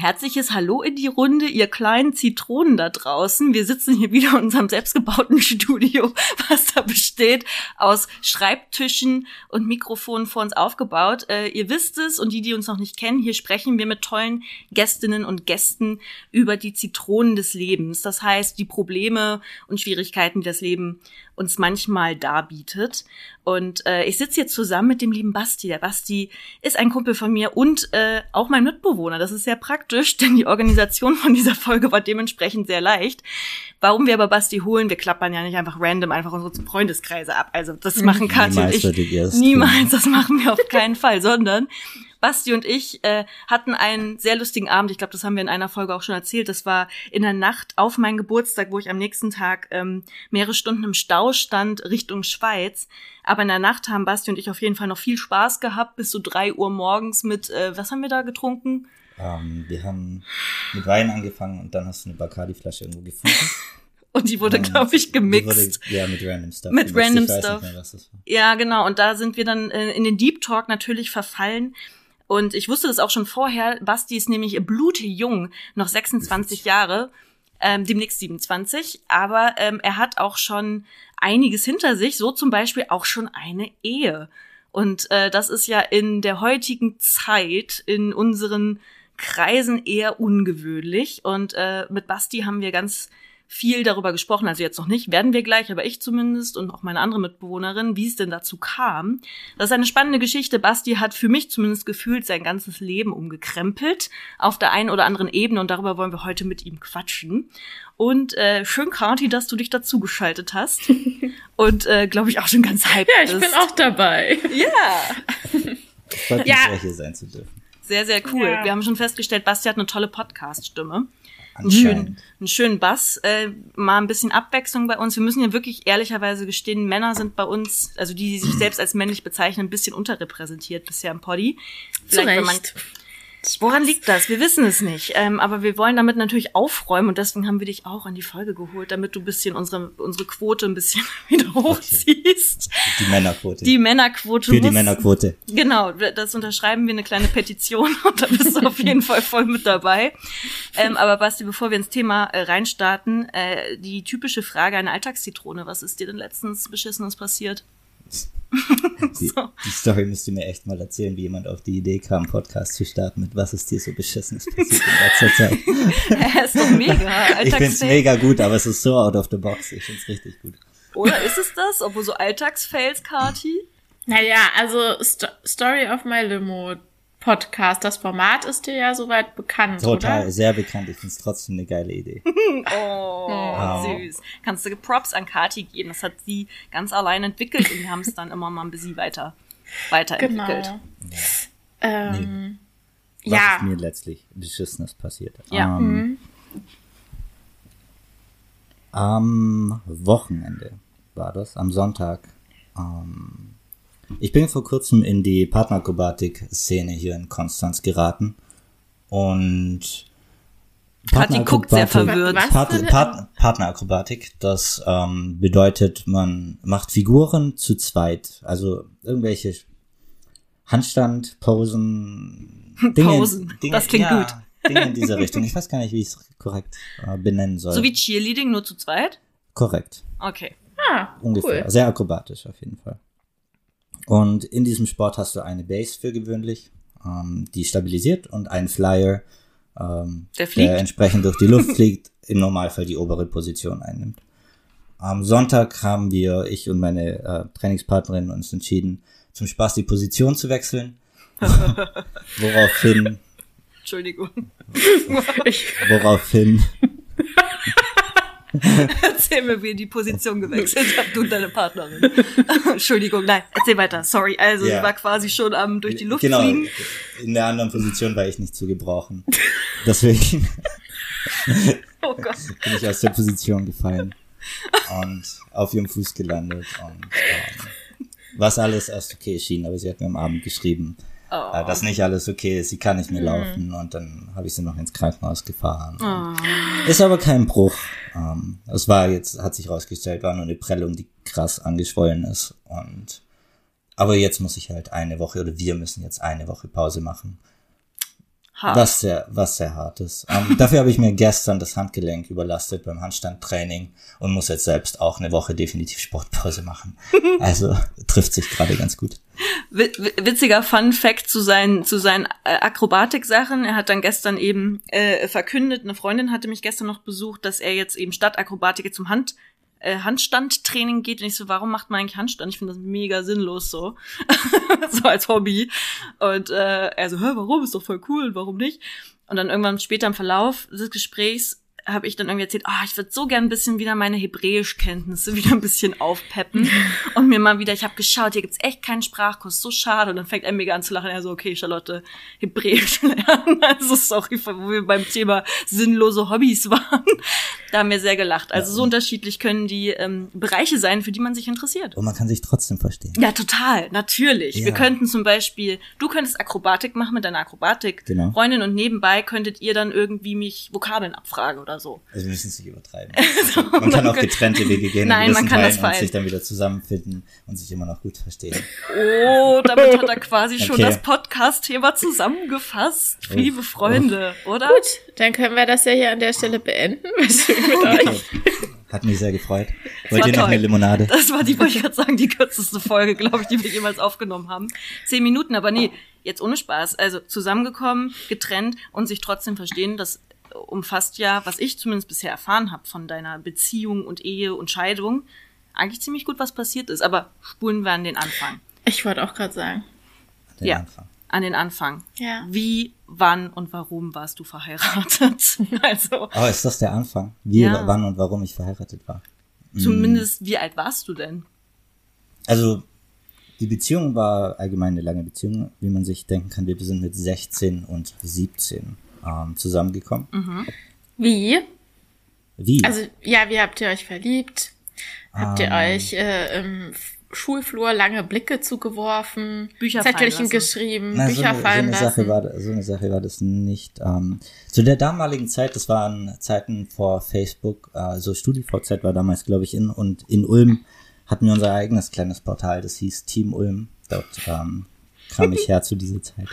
herzliches Hallo in die Runde, ihr kleinen Zitronen da draußen. Wir sitzen hier wieder in unserem selbstgebauten Studio, was da besteht aus Schreibtischen und Mikrofonen vor uns aufgebaut. Äh, ihr wisst es und die, die uns noch nicht kennen, hier sprechen wir mit tollen Gästinnen und Gästen über die Zitronen des Lebens. Das heißt, die Probleme und Schwierigkeiten, die das Leben uns manchmal darbietet. Und äh, ich sitze hier zusammen mit dem lieben Basti. Der Basti ist ein Kumpel von mir und äh, auch mein Mitbewohner. Das ist sehr praktisch, denn die Organisation von dieser Folge war dementsprechend sehr leicht. Warum wir aber Basti holen, wir klappern ja nicht einfach random einfach unsere Freundeskreise ab. Also das mhm. machen Katja und ich. Niemals, das machen wir auf keinen Fall, sondern Basti und ich äh, hatten einen sehr lustigen Abend. Ich glaube, das haben wir in einer Folge auch schon erzählt. Das war in der Nacht auf meinen Geburtstag, wo ich am nächsten Tag ähm, mehrere Stunden im Stau stand Richtung Schweiz. Aber in der Nacht haben Basti und ich auf jeden Fall noch viel Spaß gehabt, bis so drei Uhr morgens mit, äh, was haben wir da getrunken? Ähm, wir haben mit Wein angefangen und dann hast du eine Bacardi-Flasche irgendwo gefunden. Und die wurde, glaube ich, gemixt. Wurde, ja, mit random Stuff. Mit random Stuff. Mehr, ja, genau. Und da sind wir dann äh, in den Deep Talk natürlich verfallen. Und ich wusste das auch schon vorher. Basti ist nämlich blutjung, noch 26 Jahre, ähm, demnächst 27. Aber ähm, er hat auch schon einiges hinter sich, so zum Beispiel auch schon eine Ehe. Und äh, das ist ja in der heutigen Zeit in unseren Kreisen eher ungewöhnlich. Und äh, mit Basti haben wir ganz viel darüber gesprochen, also jetzt noch nicht, werden wir gleich, aber ich zumindest und auch meine andere Mitbewohnerin, wie es denn dazu kam. Das ist eine spannende Geschichte. Basti hat für mich zumindest gefühlt sein ganzes Leben umgekrempelt auf der einen oder anderen Ebene und darüber wollen wir heute mit ihm quatschen. Und äh, schön, Kati, dass du dich dazu geschaltet hast. und äh, glaube ich auch schon ganz hyped Ja, ich bist. bin auch dabei. Ja. Freut mich, ja. hier sein zu dürfen. Sehr, sehr cool. Ja. Wir haben schon festgestellt, Basti hat eine tolle Podcast-Stimme einen schönen, einen schönen Bass, äh, mal ein bisschen Abwechslung bei uns. Wir müssen ja wirklich ehrlicherweise gestehen, Männer sind bei uns, also die, die sich selbst als männlich bezeichnen, ein bisschen unterrepräsentiert bisher im Poddy. Vielleicht, wenn man Woran liegt das? Wir wissen es nicht. Ähm, aber wir wollen damit natürlich aufräumen und deswegen haben wir dich auch an die Folge geholt, damit du ein bisschen unsere, unsere Quote ein bisschen wieder hochziehst. Die Männerquote. Die Männerquote. Für muss, die Männerquote. Genau, das unterschreiben wir eine kleine Petition und da bist du auf jeden Fall voll mit dabei. Ähm, aber Basti, bevor wir ins Thema äh, reinstarten, äh, die typische Frage, eine Alltagszitrone. Was ist dir denn letztens Beschissenes passiert? Die, so. die, Story müsst ihr mir echt mal erzählen, wie jemand auf die Idee kam, Podcast zu starten mit Was ist dir so beschissenes passiert in letzter Zeit. Er ist doch mega. ich find's mega gut, aber es ist so out of the box. Ich find's richtig gut. Oder ist es das? Obwohl so Alltagsfails, Kati? Naja, also St Story of my Limo Podcast. Das Format ist dir ja soweit bekannt, Total, oder? sehr bekannt. Ich finde es trotzdem eine geile Idee. oh, oh, süß. Kannst du Props an Kati geben. Das hat sie ganz allein entwickelt und wir haben es dann immer mal ein bisschen weiter, weiterentwickelt. Genau. Ja. Ähm, nee. Was ja. ist mir letztlich beschissenes passiert? Ja. Ähm, mhm. Am Wochenende war das, am Sonntag. Ähm, ich bin vor kurzem in die Partnerakrobatik-Szene hier in Konstanz geraten und Kathi guckt sehr verwirrt. Part, Part, Partnerakrobatik, das ähm, bedeutet, man macht Figuren zu zweit. Also irgendwelche Handstand, Posen, Dinge, Posen. Dinge, das klingt ja, gut. Dinge in dieser Richtung. Ich weiß gar nicht, wie ich es korrekt äh, benennen soll. So wie Cheerleading, nur zu zweit? Korrekt. Okay. Ah, Ungefähr. Cool. Sehr akrobatisch auf jeden Fall. Und in diesem Sport hast du eine Base für gewöhnlich, ähm, die stabilisiert und einen Flyer, ähm, der, der, entsprechend durch die Luft fliegt, im Normalfall die obere Position einnimmt. Am Sonntag haben wir, ich und meine äh, Trainingspartnerin, uns entschieden, zum Spaß die Position zu wechseln. woraufhin. Entschuldigung. woraufhin erzähl mir, wie ihr die Position gewechselt habt, du und deine Partnerin. Entschuldigung, nein, erzähl weiter, sorry. Also ja. sie war quasi schon am durch die Luft genau, fliegen. In der anderen Position war ich nicht zu gebrauchen. Deswegen oh bin ich aus der Position gefallen und auf ihrem Fuß gelandet und ähm, was alles erst okay schien, aber sie hat mir am Abend geschrieben, oh. äh, dass nicht alles okay ist, sie kann nicht mehr mhm. laufen und dann habe ich sie noch ins Krankenhaus gefahren. Oh. Ist aber kein Bruch. Ähm, es war jetzt, hat sich rausgestellt, war nur eine Prellung, die krass angeschwollen ist und aber jetzt muss ich halt eine Woche oder wir müssen jetzt eine Woche Pause machen. Hart. Was sehr, was sehr hart ist. Ähm, dafür habe ich mir gestern das Handgelenk überlastet beim Handstandtraining und muss jetzt selbst auch eine Woche definitiv Sportpause machen. Also trifft sich gerade ganz gut. Witziger Fun Fact zu seinen, zu seinen äh, Akrobatik-Sachen. Er hat dann gestern eben äh, verkündet, eine Freundin hatte mich gestern noch besucht, dass er jetzt eben statt Akrobatik zum Hand äh, Handstandtraining geht und ich so, warum macht man eigentlich Handstand? Ich finde das mega sinnlos so. so als Hobby. Und äh, er so, hä, warum? Ist doch voll cool, warum nicht? Und dann irgendwann später im Verlauf des Gesprächs habe ich dann irgendwie erzählt, ah, oh, ich würde so gern ein bisschen wieder meine Hebräischkenntnisse wieder ein bisschen aufpeppen und mir mal wieder, ich habe geschaut, hier gibt's echt keinen Sprachkurs, so schade. Und dann fängt er mega an zu lachen, er so, okay, Charlotte, Hebräisch lernen. Also sorry, wo wir beim Thema sinnlose Hobbys waren. Da haben wir sehr gelacht. Also ja. so unterschiedlich können die ähm, Bereiche sein, für die man sich interessiert. Und man kann sich trotzdem verstehen. Ja, total, natürlich. Ja. Wir könnten zum Beispiel, du könntest Akrobatik machen mit deiner Akrobatik. Genau. Freundin und nebenbei könntet ihr dann irgendwie mich Vokabeln abfragen oder so. Also wir müssen es nicht übertreiben. so, man kann auch getrennte Wege gehen. Nein, man kann das und sich dann wieder zusammenfinden und sich immer noch gut verstehen. Oh, damit hat er quasi okay. schon das Podcast-Thema zusammengefasst. Oh. Liebe Freunde, oh. oder? Gut, dann können wir das ja hier an der Stelle beenden. mit euch. Hat mich sehr gefreut. Wollt ihr noch eine Limonade? Das war die, wollte ich gerade sagen, die kürzeste Folge, glaube ich, die wir jemals aufgenommen haben. Zehn Minuten, aber nee, jetzt ohne Spaß. Also zusammengekommen, getrennt und sich trotzdem verstehen, das umfasst ja, was ich zumindest bisher erfahren habe von deiner Beziehung und Ehe und Scheidung, eigentlich ziemlich gut, was passiert ist. Aber spulen wir an den Anfang. Ich wollte auch gerade sagen. Den ja. Anfang an den Anfang. Ja. Wie, wann und warum warst du verheiratet? also. Oh, ist das der Anfang? Wie, ja. wann und warum ich verheiratet war? Zumindest, wie alt warst du denn? Also, die Beziehung war allgemein eine lange Beziehung, wie man sich denken kann. Wir sind mit 16 und 17 ähm, zusammengekommen. Mhm. Wie? Wie? Also, ja, wie habt ihr euch verliebt? Habt ihr ähm, euch äh, im Schulflur lange Blicke zugeworfen, Bücher Zettelchen geschrieben, Na, Bücher so fallen so eine Sache war, so eine Sache war das nicht. Ähm, zu der damaligen Zeit, das waren Zeiten vor Facebook, also StudiVZ war damals, glaube ich, in und in Ulm hatten wir unser eigenes kleines Portal, das hieß Team Ulm. Dort ähm, kam ich her zu dieser Zeit.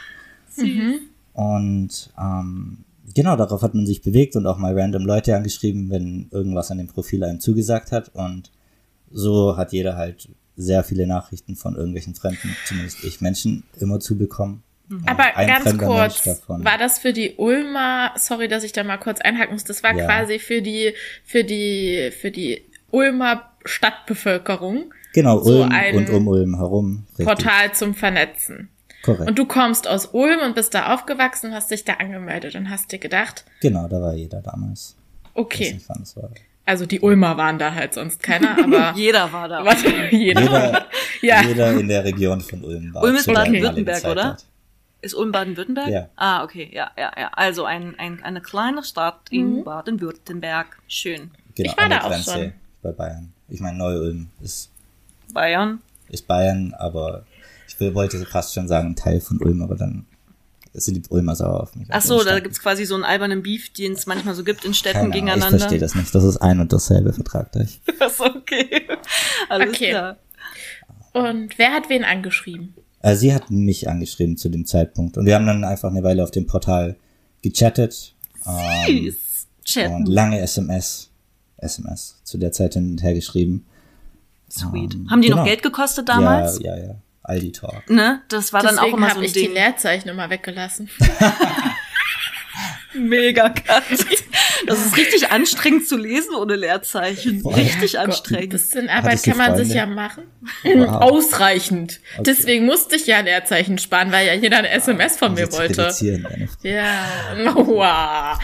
Mhm. Und ähm, genau, darauf hat man sich bewegt und auch mal random Leute angeschrieben, wenn irgendwas an dem Profil einem zugesagt hat. Und so hat jeder halt sehr viele Nachrichten von irgendwelchen Fremden, zumindest ich Menschen, immer zu bekommen. Mhm. Aber ganz kurz, war das für die Ulmer, sorry, dass ich da mal kurz einhaken muss, das war ja. quasi für die, für die, für die Ulmer Stadtbevölkerung. Genau, so Ulm und um Ulm herum. Richtig. Portal zum Vernetzen. Korrekt. Und du kommst aus Ulm und bist da aufgewachsen, hast dich da angemeldet und hast dir gedacht. Genau, da war jeder damals. Okay. Nicht. Also die Ulmer waren da halt sonst keiner, aber jeder war da. Was, jeder, jeder, ja. jeder in der Region von Ulm war. Ulm ist Baden-Württemberg, oder? Ist Ulm Baden-Württemberg? Ja. Ah, okay, ja, ja, ja. Also ein, ein, eine kleine Stadt in mhm. Baden-Württemberg. Schön. Genau, ich war da auch schon. bei Bayern. Ich meine, Neu-Ulm ist Bayern. Ist Bayern, aber ich wollte fast schon sagen Teil von Ulm, aber dann sind die Ulmer sauer auf mich. Ach so, da gibt's quasi so einen albernen Beef, den es manchmal so gibt in Städten Keine gegeneinander. Ich verstehe das nicht. Das ist ein und dasselbe, vertragt euch. Das ist okay. Alles okay. klar. Und wer hat wen angeschrieben? Also sie hat mich angeschrieben zu dem Zeitpunkt. Und wir haben dann einfach eine Weile auf dem Portal gechattet. Ähm, Süß. Chatten. Und lange SMS. SMS zu der Zeit hin und her geschrieben. Sweet. Um, ähm, haben die genau. noch Geld gekostet damals? Ja, ja, ja. Aldi Talk. Ne? Das war Deswegen dann auch immer so ein ich Ding. ich die Leerzeichen immer weggelassen. Mega krass. Das ist richtig anstrengend zu lesen ohne Leerzeichen. Boah, richtig Gott, anstrengend. Das bisschen Arbeit kann man sich ja machen. Wow. Ausreichend. Okay. Deswegen musste ich ja Leerzeichen sparen, weil ja jeder eine SMS von mir wollte. Ja. Wow.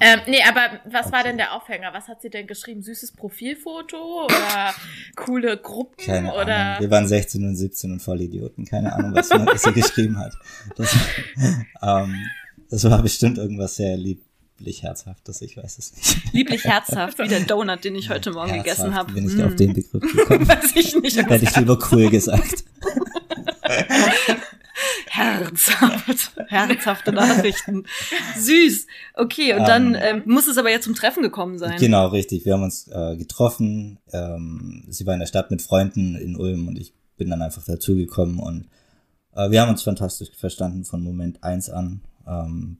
Ähm, nee, aber was okay. war denn der Aufhänger? Was hat sie denn geschrieben? Süßes Profilfoto oder coole Gruppen Keine oder? Ahnung. Wir waren 16 und 17 und voll Idioten. Keine Ahnung, was, sie geschrieben hat. Das, ähm, das war bestimmt irgendwas sehr lieblich herzhaftes, ich weiß es nicht. Lieblich herzhaft, wie der Donut, den ich heute Morgen herzhaft, gegessen habe. Bin ich mm. auf den Begriff gekommen? weiß ich nicht. Hätte ich lieber cool gesagt. Herzhaft. Herzhafte Nachrichten. Süß. Okay, und dann ähm, ähm, muss es aber jetzt zum Treffen gekommen sein. Genau, richtig. Wir haben uns äh, getroffen. Ähm, sie war in der Stadt mit Freunden in Ulm und ich bin dann einfach dazugekommen und äh, wir haben uns fantastisch verstanden von Moment eins an. Ähm,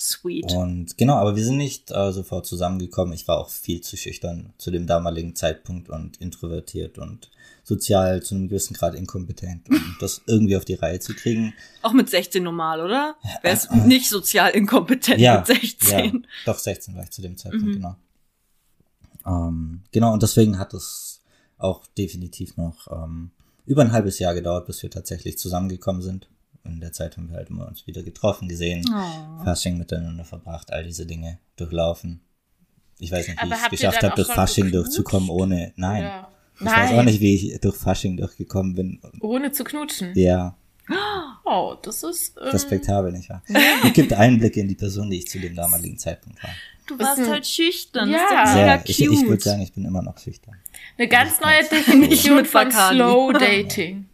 Sweet. Und genau, aber wir sind nicht äh, sofort zusammengekommen. Ich war auch viel zu schüchtern zu dem damaligen Zeitpunkt und introvertiert und sozial zu einem gewissen Grad inkompetent, um das irgendwie auf die Reihe zu kriegen. Auch mit 16 normal, oder? Wer ist äh, nicht sozial inkompetent ja, mit 16? Ja, doch 16 war ich zu dem Zeitpunkt, mhm. genau. Ähm, genau, und deswegen hat es auch definitiv noch ähm, über ein halbes Jahr gedauert, bis wir tatsächlich zusammengekommen sind. In der Zeit haben wir halt immer uns wieder getroffen, gesehen, oh. Fasching miteinander verbracht, all diese Dinge durchlaufen. Ich weiß nicht, wie ich es geschafft habe, durch Fasching durchzukommen, ohne. Nein. Ja. Ich Nein. weiß auch nicht, wie ich durch Fasching durchgekommen bin. Ohne zu knutschen. Ja. Oh, das ist. Ähm, Respektabel, nicht wahr? Es gibt Einblicke in die Person, die ich zu dem damaligen Zeitpunkt war. Du warst halt schüchtern. Ja, das ist Sehr, ich, ich würde sagen, ich bin immer noch schüchtern. Eine ganz neue Definition von Slow Dating.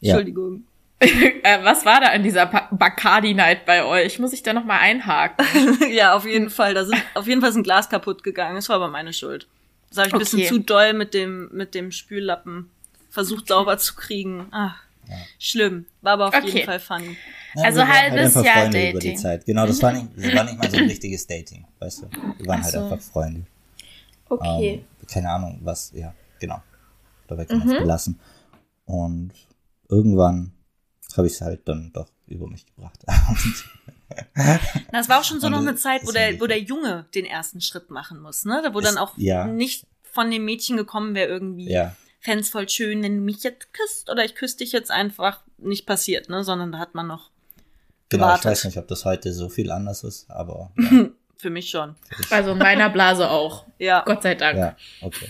Ja. Entschuldigung. Äh, was war da an dieser Bacardi-Night bei euch? Muss ich da nochmal einhaken? ja, auf jeden Fall. Da sind, auf jeden Fall ist ein Glas kaputt gegangen. Das war aber meine Schuld. Das habe ich ein okay. bisschen zu doll mit dem, mit dem Spüllappen versucht sauber zu kriegen. Ach, ja. schlimm. War aber auf okay. jeden Fall funny. Ja, also halbes halt Jahr Freunde Dating. Über die Zeit. Genau, das war, nicht, das war nicht mal so ein richtiges Dating, weißt du. Wir waren halt so. halt einfach Freunde. Okay. Ähm, keine Ahnung, was, ja, genau. Dabei kann man es belassen. Und irgendwann habe ich es halt dann doch über mich gebracht. Na, es war auch schon so noch eine Zeit, wo der, wo der Junge den ersten Schritt machen muss, ne? Wo dann auch ja. nicht von dem Mädchen gekommen wäre irgendwie. Ja. Fände voll schön, wenn du mich jetzt küsst oder ich küsse dich jetzt einfach nicht passiert, ne? Sondern da hat man noch. Genau, gewartet. ich weiß nicht, ob das heute so viel anders ist, aber. Ja. Für mich schon. Also in meiner Blase auch. ja. Gott sei Dank. Ja, okay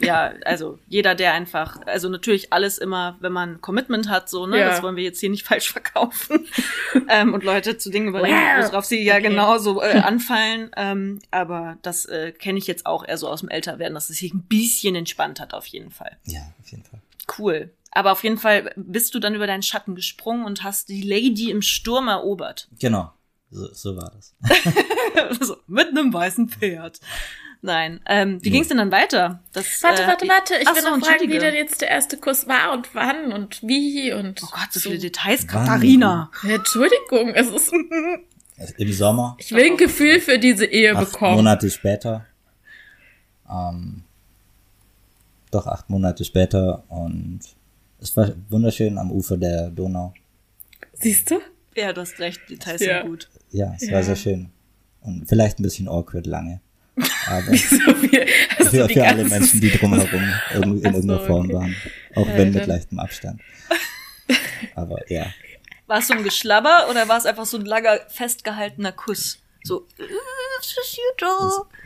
ja, also jeder, der einfach, also natürlich alles immer, wenn man Commitment hat, so, ne, ja. das wollen wir jetzt hier nicht falsch verkaufen ähm, und Leute zu Dingen überreden, worauf sie ja okay. genauso äh, anfallen. Ähm, aber das äh, kenne ich jetzt auch eher so aus dem Älterwerden, dass es sich ein bisschen entspannt hat, auf jeden Fall. Ja, auf jeden Fall. Cool. Aber auf jeden Fall bist du dann über deinen Schatten gesprungen und hast die Lady im Sturm erobert. Genau. So, so war das. so, mit einem weißen Pferd. Nein. Ähm, wie nee. ging es denn dann weiter? Das, warte, warte, äh, warte. Ich will so, noch fragen, wie denn jetzt der erste Kuss war und wann und wie und. Oh Gott, so, so. viele Details, Katharina. Entschuldigung, es ist. Im Sommer. Ich will ein Gefühl für diese Ehe acht bekommen. Monate später. Ähm, doch acht Monate später und es war wunderschön am Ufer der Donau. Siehst du? Ja, du hast recht, Details ja. sind gut. Ja, es ja. war sehr schön. Und vielleicht ein bisschen awkward lange. Aber viel, für, für alle Menschen, die drumherum in irgendeiner Form okay. waren. Auch ja, wenn mit leichtem Abstand. Aber ja. War es so ein Geschlabber oder war es einfach so ein langer, festgehaltener Kuss? So, es,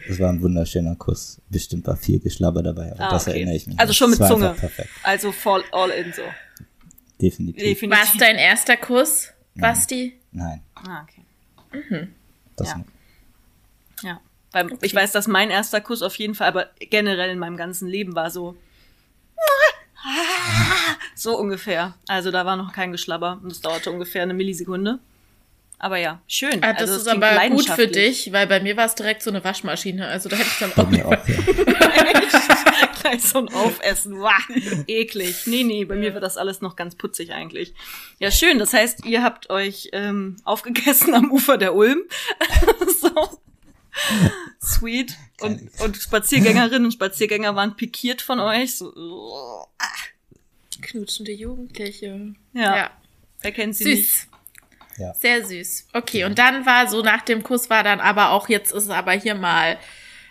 es war ein wunderschöner Kuss. Bestimmt war viel Geschlabber dabei, aber ah, das okay. erinnere ich mich. Also schon mit Zunge. Also voll all in so. Definitiv. Definitiv. War es dein erster Kuss, Basti? Nein. Ah, okay. Mhm. Das ja. Ja. Weil okay. ich weiß, dass mein erster Kuss auf jeden Fall, aber generell in meinem ganzen Leben war so. So ungefähr. Also da war noch kein Geschlabber und es dauerte ungefähr eine Millisekunde. Aber ja, schön. Ah, das also, ist aber gut für dich, weil bei mir war es direkt so eine Waschmaschine. Also da hätte ich dann auch, mir auch ja. gleich so ein Aufessen. Wow, eklig. Nee, nee, bei mir wird das alles noch ganz putzig eigentlich. Ja, schön. Das heißt, ihr habt euch ähm, aufgegessen am Ufer der Ulm. so. Sweet. Und, und Spaziergängerinnen und Spaziergänger waren pikiert von euch. So, oh, ah. Knutschende Jugendliche. Ja. ja. Wer kennt sie süß. nicht? Ja. Sehr süß. Okay, und dann war so nach dem Kuss war dann aber auch, jetzt ist es aber hier mal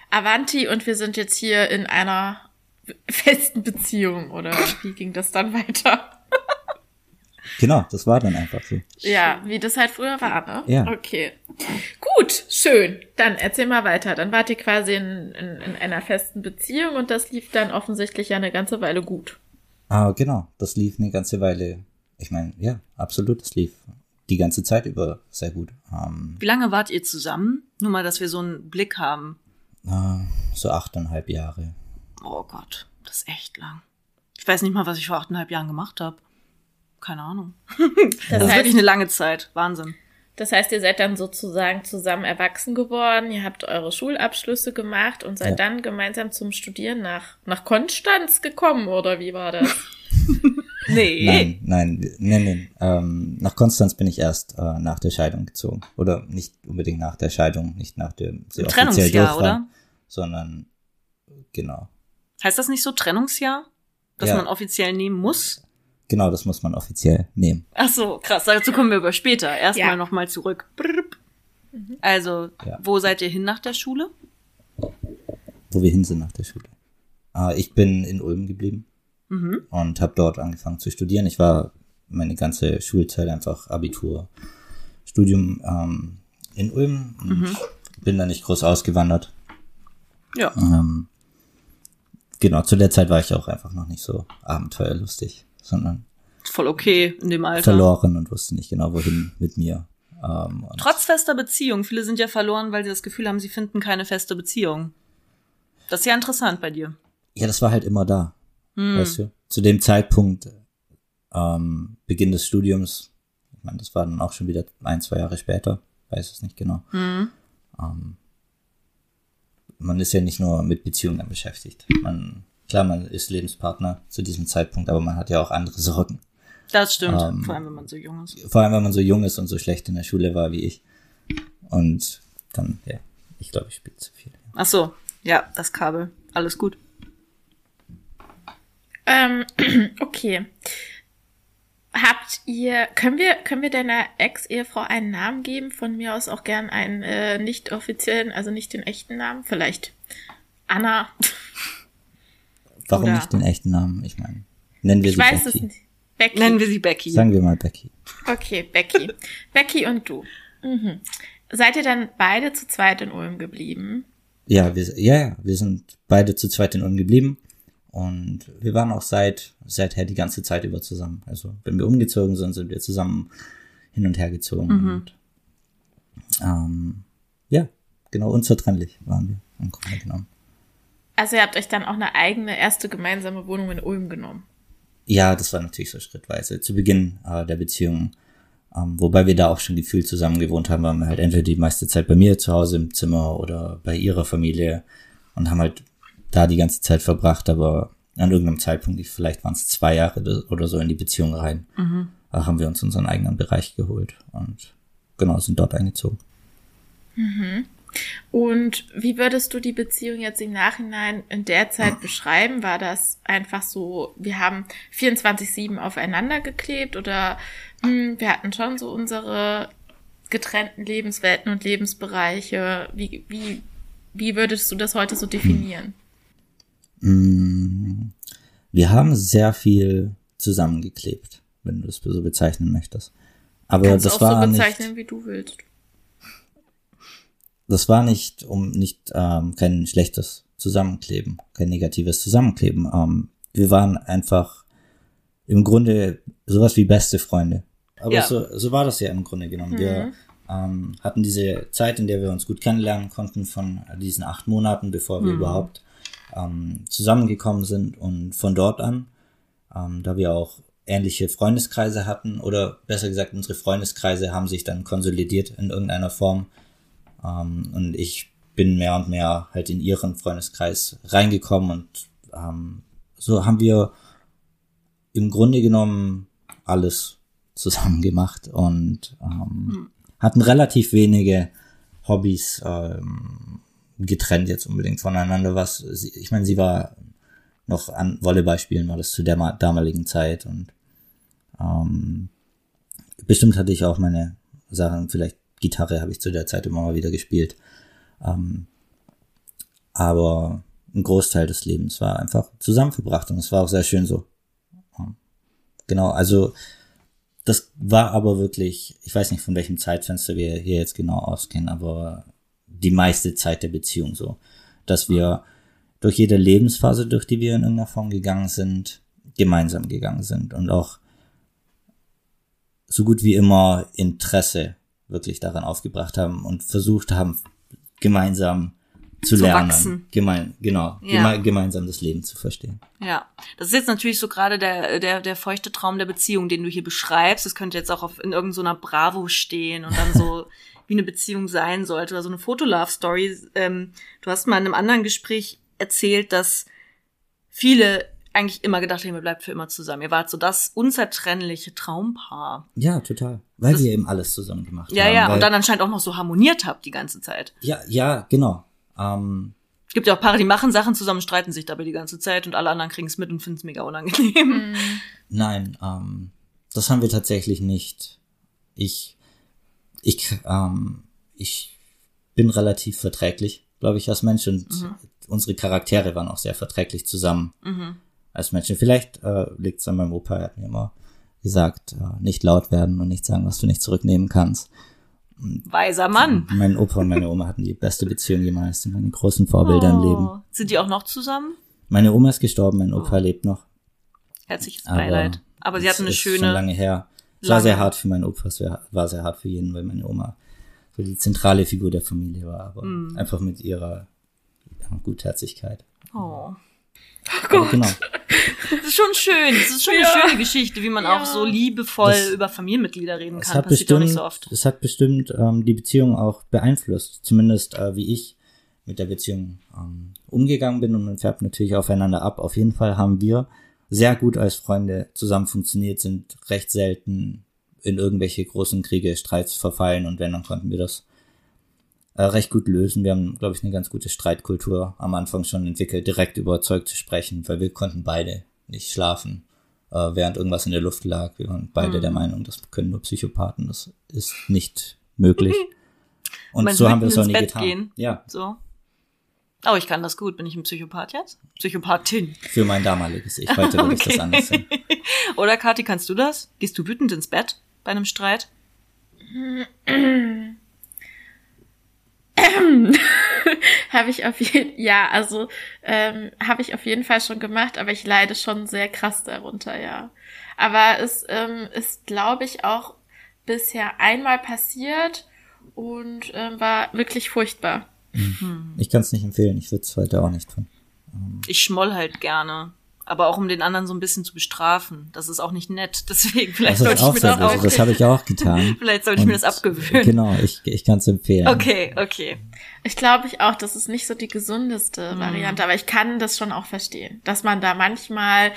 Avanti und wir sind jetzt hier in einer festen Beziehung oder wie ging das dann weiter? Genau, das war dann einfach so. Ja, wie das halt früher war, ne? Ja. Okay. Gut, schön. Dann erzähl mal weiter. Dann wart ihr quasi in, in, in einer festen Beziehung und das lief dann offensichtlich ja eine ganze Weile gut. Ah, genau. Das lief eine ganze Weile. Ich meine, ja, absolut. Das lief die ganze Zeit über sehr gut. Ähm, wie lange wart ihr zusammen? Nur mal, dass wir so einen Blick haben. Äh, so achteinhalb Jahre. Oh Gott, das ist echt lang. Ich weiß nicht mal, was ich vor achteinhalb Jahren gemacht habe keine Ahnung. Das, das ist wirklich eine lange Zeit. Wahnsinn. Das heißt, ihr seid dann sozusagen zusammen erwachsen geworden, ihr habt eure Schulabschlüsse gemacht und seid ja. dann gemeinsam zum Studieren nach, nach Konstanz gekommen, oder wie war das? Nee. Nein, nein, nein, nein. Ähm, nach Konstanz bin ich erst äh, nach der Scheidung gezogen. Oder nicht unbedingt nach der Scheidung, nicht nach dem sie Trennungsjahr, oder? Sondern genau. Heißt das nicht so Trennungsjahr? Dass ja. man offiziell nehmen muss? Genau, das muss man offiziell nehmen. Ach so, krass. Dazu kommen wir aber später. Erstmal ja. nochmal zurück. Mhm. Also, ja. wo seid ihr hin nach der Schule? Wo wir hin sind nach der Schule. Äh, ich bin in Ulm geblieben mhm. und habe dort angefangen zu studieren. Ich war meine ganze Schulzeit einfach Abitur, Studium ähm, in Ulm und mhm. bin da nicht groß ausgewandert. Ja. Ähm, genau, zu der Zeit war ich auch einfach noch nicht so abenteuerlustig, sondern voll okay in dem Alter. Verloren und wusste nicht genau, wohin mit mir. Ähm, Trotz fester Beziehung. Viele sind ja verloren, weil sie das Gefühl haben, sie finden keine feste Beziehung. Das ist ja interessant bei dir. Ja, das war halt immer da. Hm. Weißt du? Zu dem Zeitpunkt, ähm, Beginn des Studiums, ich meine, das war dann auch schon wieder ein, zwei Jahre später, weiß es nicht genau. Hm. Ähm, man ist ja nicht nur mit Beziehungen beschäftigt. Man, klar, man ist Lebenspartner zu diesem Zeitpunkt, aber man hat ja auch andere Sorgen. Das stimmt, ähm, vor allem wenn man so jung ist. Vor allem wenn man so jung ist und so schlecht in der Schule war wie ich. Und dann, ja, ich glaube, ich spiele zu viel. Ach so, ja, das Kabel, alles gut. Ähm, okay. Habt ihr, können wir, können wir deiner Ex-Ehefrau einen Namen geben? Von mir aus auch gern einen äh, nicht offiziellen, also nicht den echten Namen. Vielleicht Anna. Warum Oder? nicht den echten Namen? Ich meine, nennen wir ich sie weiß Becky. Es nicht. Becky. Nennen wir sie Becky. Sagen wir mal Becky. Okay, Becky. Becky und du. Mhm. Seid ihr dann beide zu zweit in Ulm geblieben? Ja, wir, ja, ja, wir sind beide zu zweit in Ulm geblieben. Und wir waren auch seit, seither die ganze Zeit über zusammen. Also, wenn wir umgezogen sind, sind wir zusammen hin und her gezogen. Mhm. Und, ähm, ja, genau, unzertrennlich waren wir im Grunde genommen. Also, ihr habt euch dann auch eine eigene erste gemeinsame Wohnung in Ulm genommen? Ja, das war natürlich so schrittweise. Zu Beginn äh, der Beziehung, ähm, wobei wir da auch schon gefühlt zusammen gewohnt haben, waren wir halt entweder die meiste Zeit bei mir zu Hause im Zimmer oder bei ihrer Familie und haben halt da die ganze Zeit verbracht, aber an irgendeinem Zeitpunkt, vielleicht waren es zwei Jahre oder so in die Beziehung rein, mhm. haben wir uns unseren eigenen Bereich geholt und genau, sind dort eingezogen. Mhm. Und wie würdest du die Beziehung jetzt im Nachhinein in der Zeit beschreiben? War das einfach so, wir haben 24-7 aufeinander geklebt oder hm, wir hatten schon so unsere getrennten Lebenswelten und Lebensbereiche? Wie, wie, wie würdest du das heute so definieren? Mm, wir haben sehr viel zusammengeklebt, wenn du es so bezeichnen möchtest. Aber Kannst das auch war so bezeichnen, nicht, wie du willst. Das war nicht um nicht ähm, kein schlechtes Zusammenkleben, kein negatives Zusammenkleben. Ähm, wir waren einfach im Grunde sowas wie beste Freunde. Aber ja. so, so war das ja im Grunde genommen. Mhm. Wir ähm, hatten diese Zeit, in der wir uns gut kennenlernen konnten von diesen acht Monaten, bevor wir mhm. überhaupt ähm, zusammengekommen sind und von dort an, ähm, da wir auch ähnliche Freundeskreise hatten oder besser gesagt unsere Freundeskreise haben sich dann konsolidiert in irgendeiner Form ähm, und ich bin mehr und mehr halt in ihren Freundeskreis reingekommen und ähm, so haben wir im Grunde genommen alles zusammen gemacht und ähm, hm. hatten relativ wenige Hobbys ähm, getrennt jetzt unbedingt voneinander. Was, ich meine, sie war noch an Volleyball spielen, war das zu der damaligen Zeit und ähm, bestimmt hatte ich auch meine Sachen, vielleicht Gitarre habe ich zu der Zeit immer mal wieder gespielt. Ähm, aber ein Großteil des Lebens war einfach zusammen verbracht und es war auch sehr schön so. Genau, also das war aber wirklich, ich weiß nicht, von welchem Zeitfenster wir hier jetzt genau ausgehen, aber die meiste Zeit der Beziehung so, dass wir durch jede Lebensphase, durch die wir in irgendeiner Form gegangen sind, gemeinsam gegangen sind und auch so gut wie immer Interesse wirklich daran aufgebracht haben und versucht haben, gemeinsam zu, zu lernen. Wachsen. Gemein, genau, ja. geme gemeinsam das Leben zu verstehen. Ja, das ist jetzt natürlich so gerade der, der, der feuchte Traum der Beziehung, den du hier beschreibst. Das könnte jetzt auch auf, in irgendeiner Bravo stehen und dann so wie eine Beziehung sein sollte oder so eine Fotolove-Story. Ähm, du hast mal in einem anderen Gespräch erzählt, dass viele eigentlich immer gedacht, ihr bleibt für immer zusammen. Ihr wart so das unzertrennliche Traumpaar. Ja, total. Weil das, wir eben alles zusammen gemacht ja, haben. Ja, ja, und dann anscheinend auch noch so harmoniert habt die ganze Zeit. Ja, ja, genau. Ähm, es gibt ja auch Paare, die machen Sachen zusammen, streiten sich dabei die ganze Zeit und alle anderen kriegen es mit und finden es mega unangenehm. Mhm. Nein, ähm, das haben wir tatsächlich nicht. Ich, ich, ähm, ich bin relativ verträglich, glaube ich, als Mensch und mhm. unsere Charaktere waren auch sehr verträglich zusammen. Mhm als Menschen. Vielleicht äh, liegt es an meinem Opa, er hat mir immer gesagt, äh, nicht laut werden und nicht sagen, was du nicht zurücknehmen kannst. Weiser Mann. Mein Opa und meine Oma hatten die beste Beziehung jemals, meine großen Vorbilder oh. im Leben. Sind die auch noch zusammen? Meine Oma ist gestorben, mein Opa oh. lebt noch. Herzliches Beileid. Aber, Aber sie hatten eine schöne. Schon lange her. Es war sehr hart für meinen Opa, es war sehr hart für jeden, weil meine Oma so die zentrale Figur der Familie war, aber mm. einfach mit ihrer Gutherzigkeit. Oh. Oh Gott. Genau. Das ist schon schön. Das ist schon ja. eine schöne Geschichte, wie man ja. auch so liebevoll das, über Familienmitglieder reden kann. Hat Passiert bestimmt, nicht so oft. Es hat bestimmt ähm, die Beziehung auch beeinflusst. Zumindest äh, wie ich mit der Beziehung ähm, umgegangen bin und man färbt natürlich aufeinander ab. Auf jeden Fall haben wir sehr gut als Freunde zusammen funktioniert, sind recht selten in irgendwelche großen Kriege, Streits verfallen und wenn, dann konnten wir das äh, recht gut lösen. Wir haben, glaube ich, eine ganz gute Streitkultur am Anfang schon entwickelt, direkt überzeugt zu sprechen, weil wir konnten beide nicht schlafen, äh, während irgendwas in der Luft lag. Wir waren beide mhm. der Meinung, das können nur Psychopathen, das ist nicht möglich. Und Man so haben wir es auch nie Bett getan. Gehen. Ja. So. Oh, ich kann das gut. Bin ich ein Psychopath jetzt? Psychopathin. Für mein damaliges Ich. Heute würde okay. ich das anders sehen. Oder Kathi, kannst du das? Gehst du wütend ins Bett bei einem Streit? Ähm, habe ich auf jeden ja, also ähm, habe ich auf jeden Fall schon gemacht, aber ich leide schon sehr krass darunter, ja. Aber es ähm, ist, glaube ich, auch bisher einmal passiert und ähm, war wirklich furchtbar. Mhm. Ich kann es nicht empfehlen, ich würde es heute auch nicht tun. Ich schmoll halt gerne aber auch um den anderen so ein bisschen zu bestrafen. Das ist auch nicht nett. Deswegen vielleicht sollte ich mir das auch. Das habe ich auch getan. vielleicht sollte ich mir das abgewöhnen. Genau, ich, ich kann es empfehlen. Okay, okay. Ich glaube ich auch, das ist nicht so die gesundeste mhm. Variante, aber ich kann das schon auch verstehen, dass man da manchmal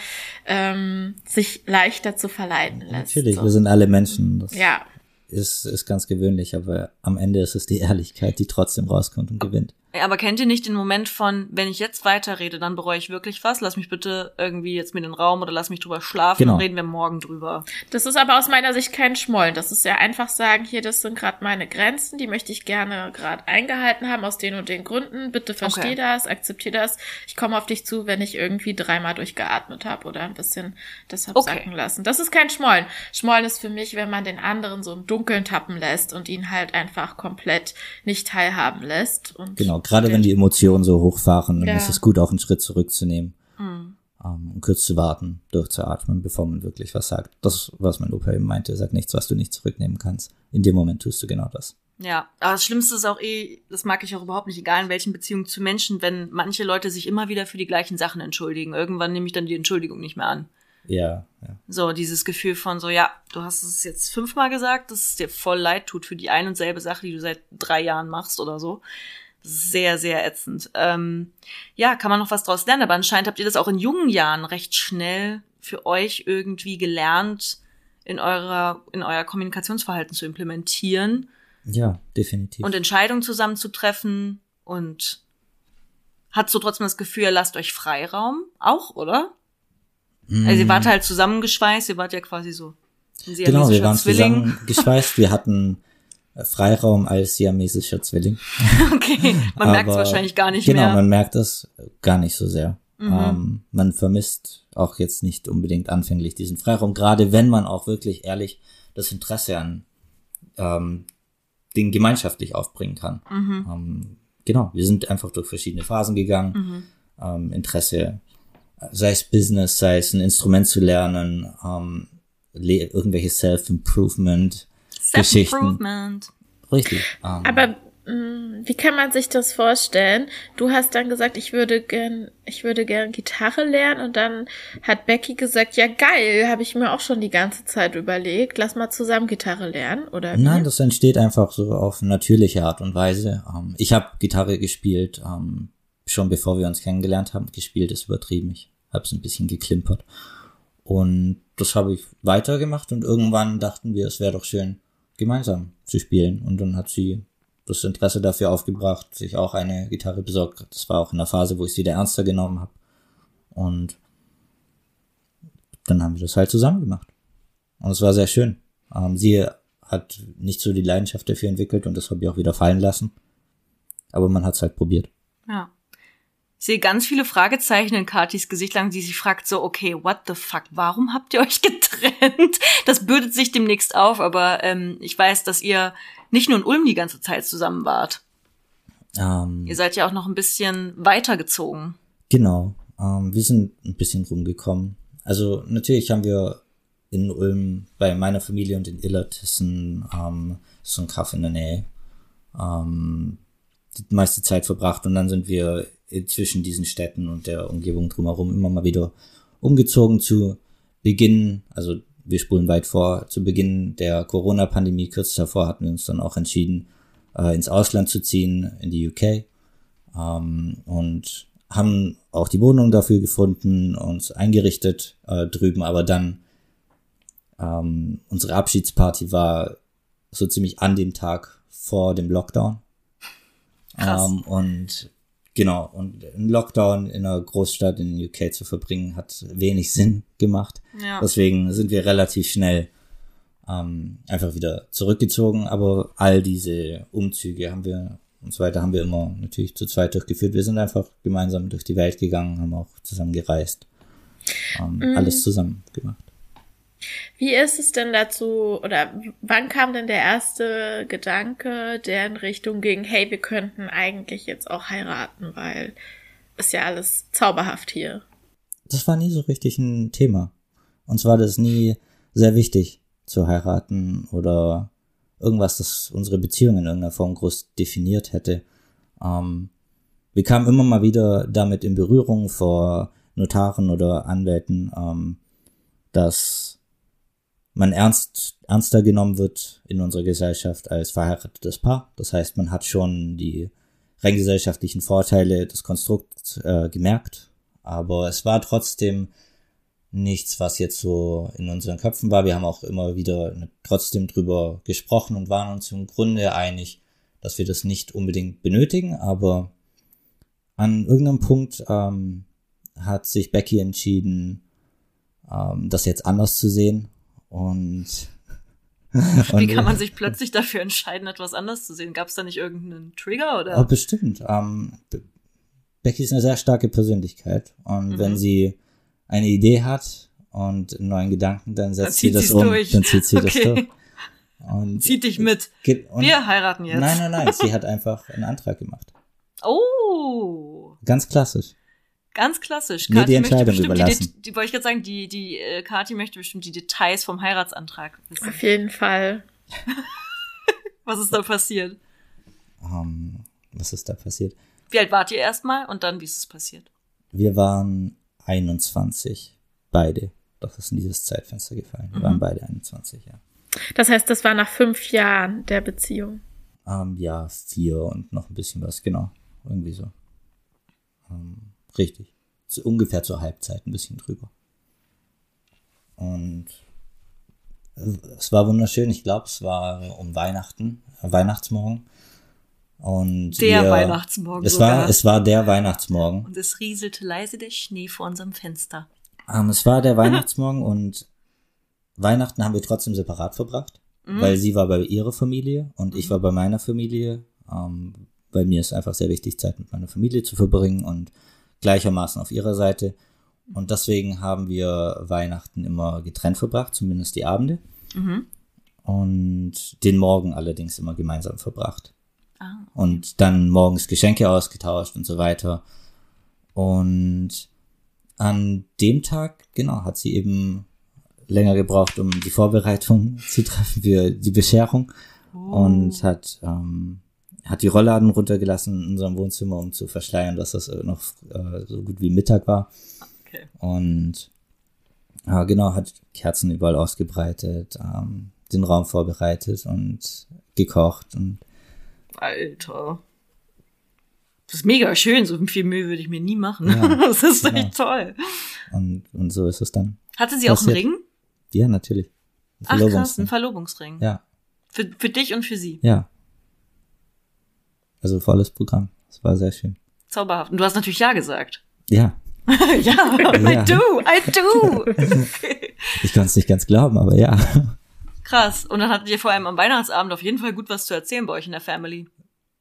ähm, sich leichter zu verleiten lässt. Natürlich, so. wir sind alle Menschen. Das ja. Ist, ist ganz gewöhnlich, aber am Ende ist es die Ehrlichkeit, die trotzdem rauskommt und gewinnt. Aber kennt ihr nicht den Moment von, wenn ich jetzt weiterrede, dann bereue ich wirklich was? Lass mich bitte irgendwie jetzt mir den Raum oder lass mich drüber schlafen genau. und reden wir morgen drüber. Das ist aber aus meiner Sicht kein Schmollen. Das ist ja einfach sagen, hier, das sind gerade meine Grenzen, die möchte ich gerne gerade eingehalten haben aus den und den Gründen. Bitte versteh okay. das, akzeptier das. Ich komme auf dich zu, wenn ich irgendwie dreimal durchgeatmet habe oder ein bisschen das hab okay. sacken lassen. Das ist kein Schmollen. Schmollen ist für mich, wenn man den anderen so im Dunkeln tappen lässt und ihn halt einfach komplett nicht teilhaben lässt. Und genau gerade wenn die Emotionen so hochfahren, dann ja. ist es gut, auch einen Schritt zurückzunehmen. Mhm. Um, und kurz zu warten, durchzuatmen, bevor man wirklich was sagt. Das, was mein Opa eben meinte, sag nichts, was du nicht zurücknehmen kannst. In dem Moment tust du genau das. Ja, aber das Schlimmste ist auch eh, das mag ich auch überhaupt nicht, egal in welchen Beziehungen zu Menschen, wenn manche Leute sich immer wieder für die gleichen Sachen entschuldigen. Irgendwann nehme ich dann die Entschuldigung nicht mehr an. Ja, ja. So, dieses Gefühl von so, ja, du hast es jetzt fünfmal gesagt, dass es dir voll leid tut für die ein und selbe Sache, die du seit drei Jahren machst oder so sehr, sehr ätzend. Ähm, ja, kann man noch was draus lernen, aber anscheinend habt ihr das auch in jungen Jahren recht schnell für euch irgendwie gelernt, in eurer, in euer Kommunikationsverhalten zu implementieren. Ja, definitiv. Und Entscheidungen zusammenzutreffen und hat so trotzdem das Gefühl, ihr lasst euch Freiraum, auch, oder? Mm. Also ihr wart halt zusammengeschweißt, ihr wart ja quasi so. Genau, wir waren Zwilling. zusammengeschweißt, wir hatten Freiraum als siamesischer Zwilling. Okay, man merkt es wahrscheinlich gar nicht genau, mehr. Genau, man merkt das gar nicht so sehr. Mhm. Ähm, man vermisst auch jetzt nicht unbedingt anfänglich diesen Freiraum, gerade wenn man auch wirklich ehrlich das Interesse an ähm, den gemeinschaftlich aufbringen kann. Mhm. Ähm, genau, wir sind einfach durch verschiedene Phasen gegangen. Mhm. Ähm, Interesse, sei es Business, sei es ein Instrument zu lernen, ähm, irgendwelche Self-Improvement, Geschichten. Richtig. Um. Ähm. Aber mm, wie kann man sich das vorstellen? Du hast dann gesagt, ich würde gern, ich würde gern Gitarre lernen und dann hat Becky gesagt, ja geil, habe ich mir auch schon die ganze Zeit überlegt, lass mal zusammen Gitarre lernen, oder? Wie? Nein, das entsteht einfach so auf natürliche Art und Weise. Ich habe Gitarre gespielt, schon bevor wir uns kennengelernt haben. Gespielt ist übertrieben. Ich habe es ein bisschen geklimpert. Und das habe ich weitergemacht und irgendwann dachten wir, es wäre doch schön, gemeinsam zu spielen. Und dann hat sie das Interesse dafür aufgebracht, sich auch eine Gitarre besorgt. Das war auch in der Phase, wo ich sie der ernster genommen habe. Und dann haben wir das halt zusammen gemacht. Und es war sehr schön. Ähm, sie hat nicht so die Leidenschaft dafür entwickelt und das habe ich auch wieder fallen lassen. Aber man hat es halt probiert. Ja. Ich sehe ganz viele Fragezeichen in Katis Gesicht lang, die sich fragt so, okay, what the fuck, warum habt ihr euch getrennt? Das bürdet sich demnächst auf, aber ähm, ich weiß, dass ihr nicht nur in Ulm die ganze Zeit zusammen wart. Ähm, ihr seid ja auch noch ein bisschen weitergezogen. Genau. Ähm, wir sind ein bisschen rumgekommen. Also natürlich haben wir in Ulm bei meiner Familie und in Illertissen ähm, so ein Kaff in der Nähe ähm, die meiste Zeit verbracht und dann sind wir zwischen diesen Städten und der Umgebung drumherum immer mal wieder umgezogen zu Beginn, also wir spulen weit vor, zu Beginn der Corona-Pandemie, kurz davor hatten wir uns dann auch entschieden, äh, ins Ausland zu ziehen, in die UK. Ähm, und haben auch die Wohnung dafür gefunden, uns eingerichtet äh, drüben, aber dann ähm, unsere Abschiedsparty war so ziemlich an dem Tag vor dem Lockdown. Krass. Ähm, und genau, und ein Lockdown in einer Großstadt in den UK zu verbringen, hat wenig Sinn gemacht. Ja. Deswegen sind wir relativ schnell ähm, einfach wieder zurückgezogen. Aber all diese Umzüge haben wir und so weiter haben wir immer natürlich zu zweit durchgeführt. Wir sind einfach gemeinsam durch die Welt gegangen, haben auch zusammen gereist. Ähm, mhm. Alles zusammen gemacht. Wie ist es denn dazu, oder wann kam denn der erste Gedanke, der in Richtung ging, hey, wir könnten eigentlich jetzt auch heiraten, weil ist ja alles zauberhaft hier? Das war nie so richtig ein Thema. Uns war das nie sehr wichtig zu heiraten oder irgendwas, das unsere Beziehung in irgendeiner Form groß definiert hätte. Ähm, wir kamen immer mal wieder damit in Berührung vor Notaren oder Anwälten, ähm, dass man ernst, ernster genommen wird in unserer Gesellschaft als verheiratetes Paar. Das heißt, man hat schon die rein gesellschaftlichen Vorteile des Konstrukts äh, gemerkt, aber es war trotzdem nichts, was jetzt so in unseren Köpfen war. Wir haben auch immer wieder trotzdem drüber gesprochen und waren uns im Grunde einig, dass wir das nicht unbedingt benötigen, aber an irgendeinem Punkt ähm, hat sich Becky entschieden, ähm, das jetzt anders zu sehen und wie kann man sich plötzlich dafür entscheiden, etwas anders zu sehen? Gab es da nicht irgendeinen Trigger oder? Oh, bestimmt. Ähm, Becky ist eine sehr starke Persönlichkeit und mhm. wenn sie eine Idee hat und einen neuen Gedanken, dann setzt dann sie das um, durch. dann zieht sie okay. das durch. Und Zieht dich mit. Wir heiraten jetzt. Nein, nein, nein. sie hat einfach einen Antrag gemacht. Oh. Ganz klassisch. Ganz klassisch. Mir die Entscheidung überlassen. Die, die, wollte ich gerade sagen, die, die äh, Kathi möchte bestimmt die Details vom Heiratsantrag wissen. Auf jeden Fall. was ist da passiert? Um, ähm, was ist da passiert? Wie alt wart ihr erstmal und dann, wie ist es passiert? Wir waren 21, beide. Doch ist in dieses Zeitfenster gefallen. Wir mhm. waren beide 21, ja. Das heißt, das war nach fünf Jahren der Beziehung? Um, ähm, ja, vier und noch ein bisschen was, genau. Irgendwie so. Um, ähm, Richtig. So ungefähr zur Halbzeit, ein bisschen drüber. Und es war wunderschön. Ich glaube, es war um Weihnachten, äh, Weihnachtsmorgen. Und der wir, Weihnachtsmorgen. Es sogar. war, es war der Weihnachtsmorgen. Und es rieselte leise der Schnee vor unserem Fenster. Um, ähm, es war der Weihnachtsmorgen und Weihnachten haben wir trotzdem separat verbracht, mhm. weil sie war bei ihrer Familie und mhm. ich war bei meiner Familie. Ähm, bei mir ist einfach sehr wichtig, Zeit mit meiner Familie zu verbringen und gleichermaßen auf ihrer Seite. Und deswegen haben wir Weihnachten immer getrennt verbracht, zumindest die Abende. Mhm. Und den Morgen allerdings immer gemeinsam verbracht. Ah. Und dann morgens Geschenke ausgetauscht und so weiter. Und an dem Tag, genau, hat sie eben länger gebraucht, um die Vorbereitung zu treffen für die Bescherung. Oh. Und hat ähm, hat die Rollladen runtergelassen in unserem Wohnzimmer, um zu verschleiern, dass das noch äh, so gut wie Mittag war. Okay. Und äh, genau, hat Kerzen überall ausgebreitet, ähm, den Raum vorbereitet und gekocht und Alter. Das ist mega schön, so viel Mühe würde ich mir nie machen. Ja, das ist genau. echt toll. Und, und so ist es dann. Hatte sie passiert. auch einen Ring? Ja, natürlich. Ein Ach krass, ein Verlobungsring. Ja. Für, für dich und für sie. Ja. Also volles Programm. Das war sehr schön. Zauberhaft. Und du hast natürlich Ja gesagt. Ja. ja, I do, I do. ich kann es nicht ganz glauben, aber ja. Krass. Und dann hattet ihr vor allem am Weihnachtsabend auf jeden Fall gut was zu erzählen bei euch in der Family.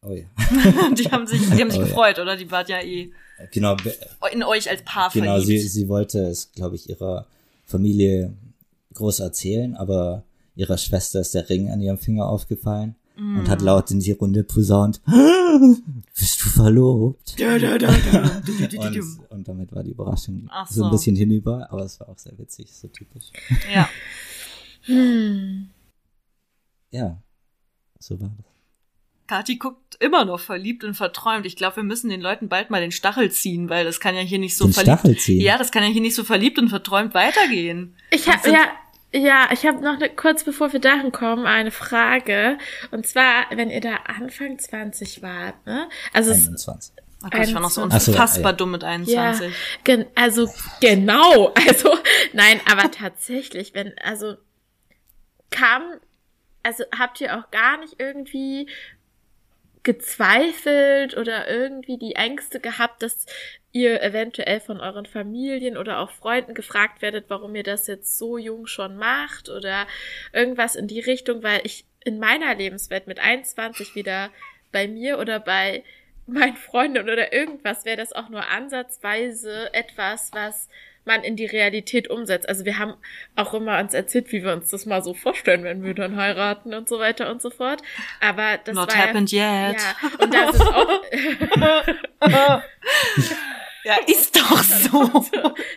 Oh ja. die haben sich, die haben sich oh, gefreut, ja. oder? Die wart ja eh genau, in euch als Paar genau, verliebt. Genau, sie, sie wollte es, glaube ich, ihrer Familie groß erzählen, aber ihrer Schwester ist der Ring an ihrem Finger aufgefallen mm. und hat mm. laut in die Runde posaunt, bist du verlobt? Da, da, da, da. und, und damit war die Überraschung so. so ein bisschen hinüber, aber es war auch sehr witzig, so typisch. Ja. ja, so war das. Kathi guckt immer noch verliebt und verträumt. Ich glaube, wir müssen den Leuten bald mal den Stachel ziehen, weil das kann ja hier nicht so den verliebt. Stachel ziehen. Ja, das kann ja hier nicht so verliebt und verträumt weitergehen. Ich habe ja ja, ich habe noch ne, kurz bevor wir dahin kommen eine Frage und zwar, wenn ihr da Anfang 20 wart, ne? Also 21. Oh Gott, ich war noch so unfassbar so, ja. dumm mit 21. Ja, gen also genau, also nein, aber tatsächlich, wenn also kam also habt ihr auch gar nicht irgendwie gezweifelt oder irgendwie die Ängste gehabt, dass ihr eventuell von euren Familien oder auch Freunden gefragt werdet, warum ihr das jetzt so jung schon macht oder irgendwas in die Richtung, weil ich in meiner Lebenswelt mit 21 wieder bei mir oder bei meinen Freunden oder irgendwas wäre das auch nur ansatzweise etwas, was man in die Realität umsetzt. Also wir haben auch immer uns erzählt, wie wir uns das mal so vorstellen, wenn wir dann heiraten und so weiter und so fort. Aber das Not war happened ja, yet. Ja, und das ist auch Ja, ist doch so.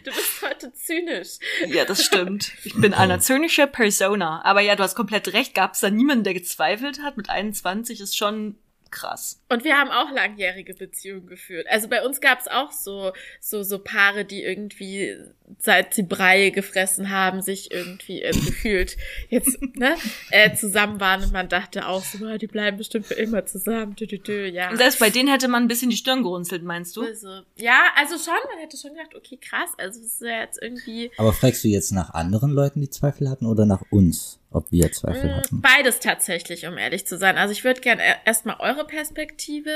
Du bist heute zynisch. Ja, das stimmt. Ich bin eine zynische Persona. Aber ja, du hast komplett recht. Gab es da niemanden, der gezweifelt hat? Mit 21 ist schon krass. Und wir haben auch langjährige Beziehungen geführt. Also bei uns gab es auch so, so, so Paare, die irgendwie, seit sie Brei gefressen haben, sich irgendwie äh, gefühlt jetzt ne, äh, zusammen waren und man dachte auch so, oh, die bleiben bestimmt für immer zusammen. Dü, dü, dü, ja. Und selbst bei denen hätte man ein bisschen die Stirn gerunzelt, meinst du? Also, ja, also schon, man hätte schon gedacht, okay, krass, also es ist ja jetzt irgendwie. Aber fragst du jetzt nach anderen Leuten, die Zweifel hatten oder nach uns? Ob wir Zweifel mm, hatten. Beides tatsächlich, um ehrlich zu sein. Also ich würde gerne erstmal eure Perspektive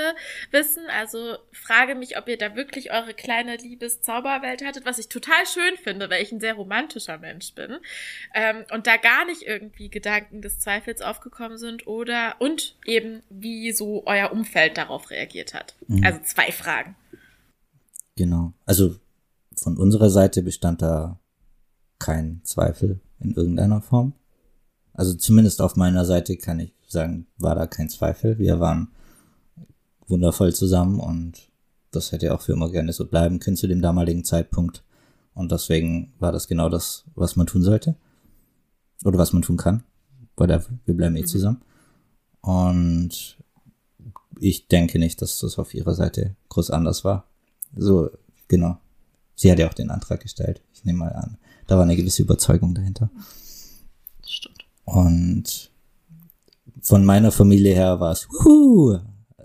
wissen. Also frage mich, ob ihr da wirklich eure kleine Liebeszauberwelt hattet, was ich total schön finde, weil ich ein sehr romantischer Mensch bin. Ähm, und da gar nicht irgendwie Gedanken des Zweifels aufgekommen sind oder und eben wie so euer Umfeld darauf reagiert hat. Mhm. Also zwei Fragen. Genau. Also von unserer Seite bestand da kein Zweifel in irgendeiner Form. Also zumindest auf meiner Seite kann ich sagen, war da kein Zweifel. Wir waren wundervoll zusammen und das hätte auch für immer gerne so bleiben können zu dem damaligen Zeitpunkt. Und deswegen war das genau das, was man tun sollte. Oder was man tun kann. Weil wir bleiben eh mhm. zusammen. Und ich denke nicht, dass das auf ihrer Seite groß anders war. So, genau. Sie hat ja auch den Antrag gestellt. Ich nehme mal an. Da war eine gewisse Überzeugung dahinter. Und von meiner Familie her war es, wuhu,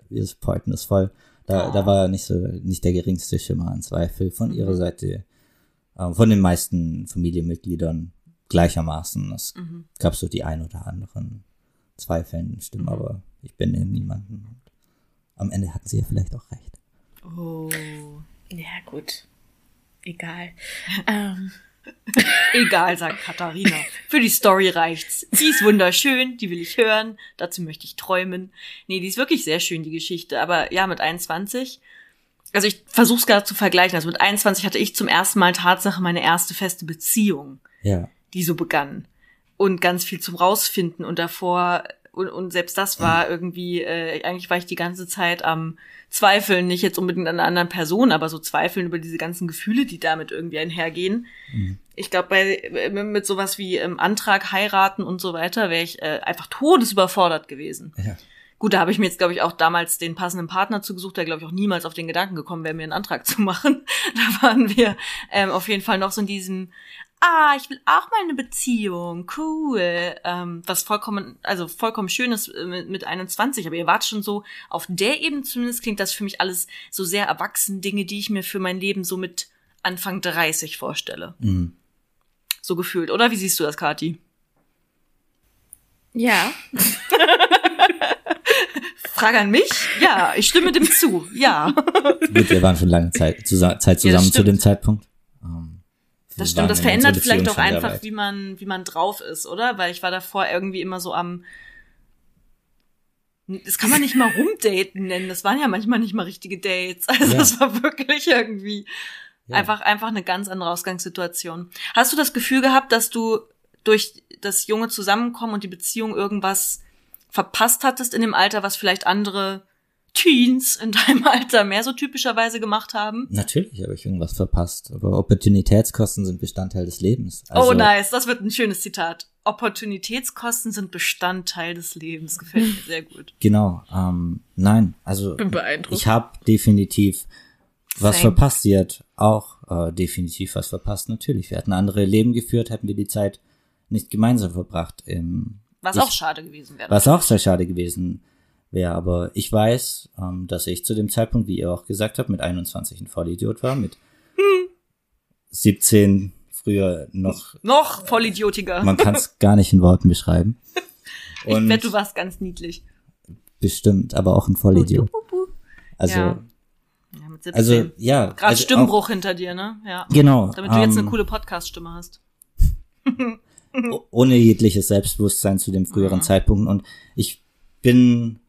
wir supporten das voll. Da, oh. da war nicht so, nicht der geringste Schimmer an Zweifel von ihrer mhm. Seite, äh, von den meisten Familienmitgliedern gleichermaßen. Es mhm. gab so die ein oder anderen zweifelnden Stimmen, mhm. aber ich bin in niemanden. Und am Ende hatten sie ja vielleicht auch recht. Oh. Ja, gut. Egal. ähm. Egal, sagt Katharina. Für die Story reicht's. Die ist wunderschön, die will ich hören. Dazu möchte ich träumen. Nee, die ist wirklich sehr schön, die Geschichte. Aber ja, mit 21. Also ich versuch's gerade zu vergleichen. Also mit 21 hatte ich zum ersten Mal Tatsache meine erste feste Beziehung. Ja. Die so begann. Und ganz viel zum Rausfinden. Und davor, und, und selbst das war irgendwie, äh, eigentlich war ich die ganze Zeit am Zweifeln, nicht jetzt unbedingt an einer anderen Person, aber so Zweifeln über diese ganzen Gefühle, die damit irgendwie einhergehen. Mhm. Ich glaube, bei äh, mit sowas wie ähm, Antrag, heiraten und so weiter, wäre ich äh, einfach todesüberfordert gewesen. Ja. Gut, da habe ich mir jetzt, glaube ich, auch damals den passenden Partner zugesucht, der, glaube ich, auch niemals auf den Gedanken gekommen wäre, mir einen Antrag zu machen. Da waren wir ähm, auf jeden Fall noch so in diesem, ah, ich will auch mal eine Beziehung, cool. Ähm, was vollkommen, also vollkommen schön ist äh, mit, mit 21, aber ihr wart schon so, auf der Ebene zumindest klingt das für mich alles so sehr erwachsen, Dinge, die ich mir für mein Leben so mit Anfang 30 vorstelle. Mhm. So gefühlt, oder? Wie siehst du das, Kati? Ja. Frage an mich? Ja, ich stimme dem zu. Ja. Gut, wir waren schon lange Zeit, Zeit zusammen ja, zu dem Zeitpunkt. Um, das stimmt, das verändert vielleicht auch einfach, wie man, wie man drauf ist, oder? Weil ich war davor irgendwie immer so am, das kann man nicht mal rumdaten nennen. Das waren ja manchmal nicht mal richtige Dates. Also ja. das war wirklich irgendwie ja. einfach, einfach eine ganz andere Ausgangssituation. Hast du das Gefühl gehabt, dass du durch das junge Zusammenkommen und die Beziehung irgendwas verpasst hattest in dem Alter, was vielleicht andere Teens in deinem Alter mehr so typischerweise gemacht haben? Natürlich habe ich irgendwas verpasst, aber Opportunitätskosten sind Bestandteil des Lebens. Oh, also, oh, nice, das wird ein schönes Zitat. Opportunitätskosten sind Bestandteil des Lebens. Gefällt mir sehr gut. Genau. Ähm, nein, also ich habe definitiv was Same. verpasst. Sie hat auch äh, definitiv was verpasst. Natürlich, wir hatten andere Leben geführt, hätten wir die Zeit nicht gemeinsam verbracht. Im, was ich, auch schade gewesen wäre. Was auch sehr schade gewesen wäre. Aber ich weiß, ähm, dass ich zu dem Zeitpunkt, wie ihr auch gesagt habt, mit 21 ein Vollidiot war, mit hm. 17 früher noch. Noch Vollidiotiger. Man kann es gar nicht in Worten beschreiben. Und ich wette, du warst ganz niedlich. Bestimmt, aber auch ein Vollidiot. Also, ja. Ja, mit 17. Also, ja. Gerade also Stimmbruch auch, hinter dir, ne? Ja. Genau. Damit du ähm, jetzt eine coole Podcast-Stimme hast. ohne jegliches Selbstbewusstsein zu dem früheren mhm. Zeitpunkt. Und ich bin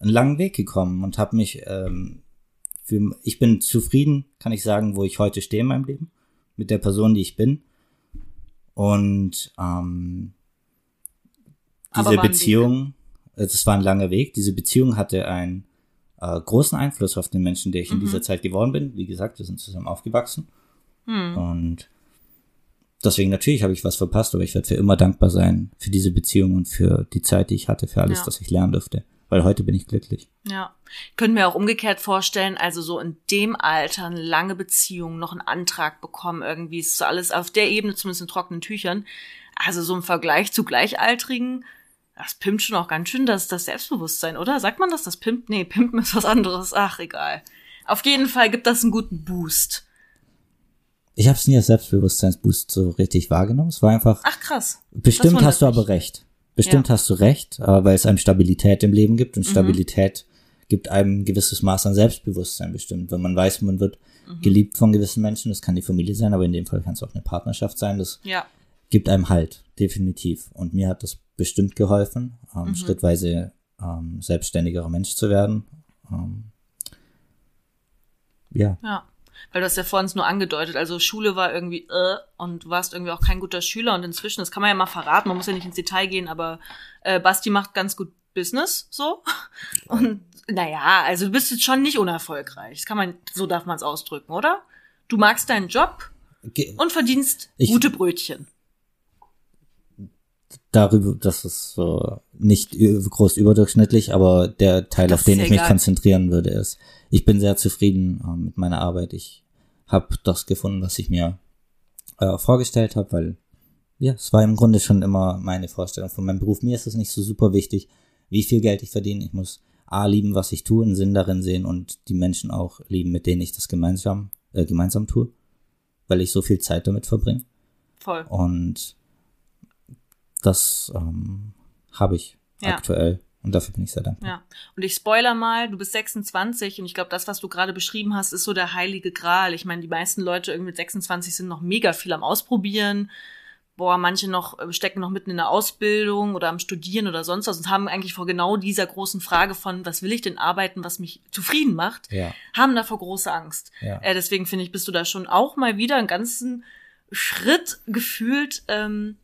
einen langen Weg gekommen und habe mich, ähm, für, ich bin zufrieden, kann ich sagen, wo ich heute stehe in meinem Leben, mit der Person, die ich bin. Und ähm, diese Beziehung, es war ein langer Weg, diese Beziehung hatte einen äh, großen Einfluss auf den Menschen, der ich mhm. in dieser Zeit geworden bin. Wie gesagt, wir sind zusammen aufgewachsen. Mhm. Und deswegen natürlich habe ich was verpasst, aber ich werde für immer dankbar sein für diese Beziehung und für die Zeit, die ich hatte, für alles, ja. was ich lernen durfte. Weil heute bin ich glücklich. Ja. Können wir auch umgekehrt vorstellen, also so in dem Alter eine lange Beziehung, noch einen Antrag bekommen, irgendwie ist so alles auf der Ebene, zumindest in trockenen Tüchern. Also so im Vergleich zu Gleichaltrigen, das pimpt schon auch ganz schön das, das Selbstbewusstsein, oder? Sagt man das? Das pimpt? Nee, pimpen ist was anderes. Ach, egal. Auf jeden Fall gibt das einen guten Boost. Ich habe es nie als Selbstbewusstseinsboost so richtig wahrgenommen. Es war einfach. Ach krass. Bestimmt hast du aber recht. Bestimmt ja. hast du recht, weil es einem Stabilität im Leben gibt und mhm. Stabilität gibt einem ein gewisses Maß an Selbstbewusstsein bestimmt. Wenn man weiß, man wird mhm. geliebt von gewissen Menschen, das kann die Familie sein, aber in dem Fall kann es auch eine Partnerschaft sein, das ja. gibt einem Halt, definitiv. Und mir hat das bestimmt geholfen, ähm, mhm. schrittweise ähm, selbstständigerer Mensch zu werden. Ähm, ja. Ja. Weil du hast ja vorhin nur angedeutet, also Schule war irgendwie äh, und du warst irgendwie auch kein guter Schüler und inzwischen, das kann man ja mal verraten, man muss ja nicht ins Detail gehen, aber äh, Basti macht ganz gut Business, so. Und naja, also du bist jetzt schon nicht unerfolgreich. Das kann man, so darf man es ausdrücken, oder? Du magst deinen Job und verdienst ich, gute Brötchen. Darüber, das ist so nicht groß überdurchschnittlich, aber der Teil, das auf den ich mich konzentrieren würde, ist, ich bin sehr zufrieden äh, mit meiner Arbeit. Ich habe das gefunden, was ich mir äh, vorgestellt habe, weil ja, es war im Grunde schon immer meine Vorstellung von meinem Beruf. Mir ist es nicht so super wichtig, wie viel Geld ich verdiene. Ich muss A lieben, was ich tue, einen Sinn darin sehen und die Menschen auch lieben, mit denen ich das gemeinsam, äh, gemeinsam tue, weil ich so viel Zeit damit verbringe. Voll. Und das ähm, habe ich ja. aktuell. Und dafür bin ich sehr dankbar. Ja. Und ich spoiler mal, du bist 26 und ich glaube, das, was du gerade beschrieben hast, ist so der heilige Gral. Ich meine, die meisten Leute irgendwie mit 26 sind noch mega viel am Ausprobieren. Boah, manche noch äh, stecken noch mitten in der Ausbildung oder am Studieren oder sonst was und haben eigentlich vor genau dieser großen Frage von, was will ich denn arbeiten, was mich zufrieden macht, ja. haben davor große Angst. Ja. Äh, deswegen finde ich, bist du da schon auch mal wieder einen ganzen Schritt gefühlt ähm,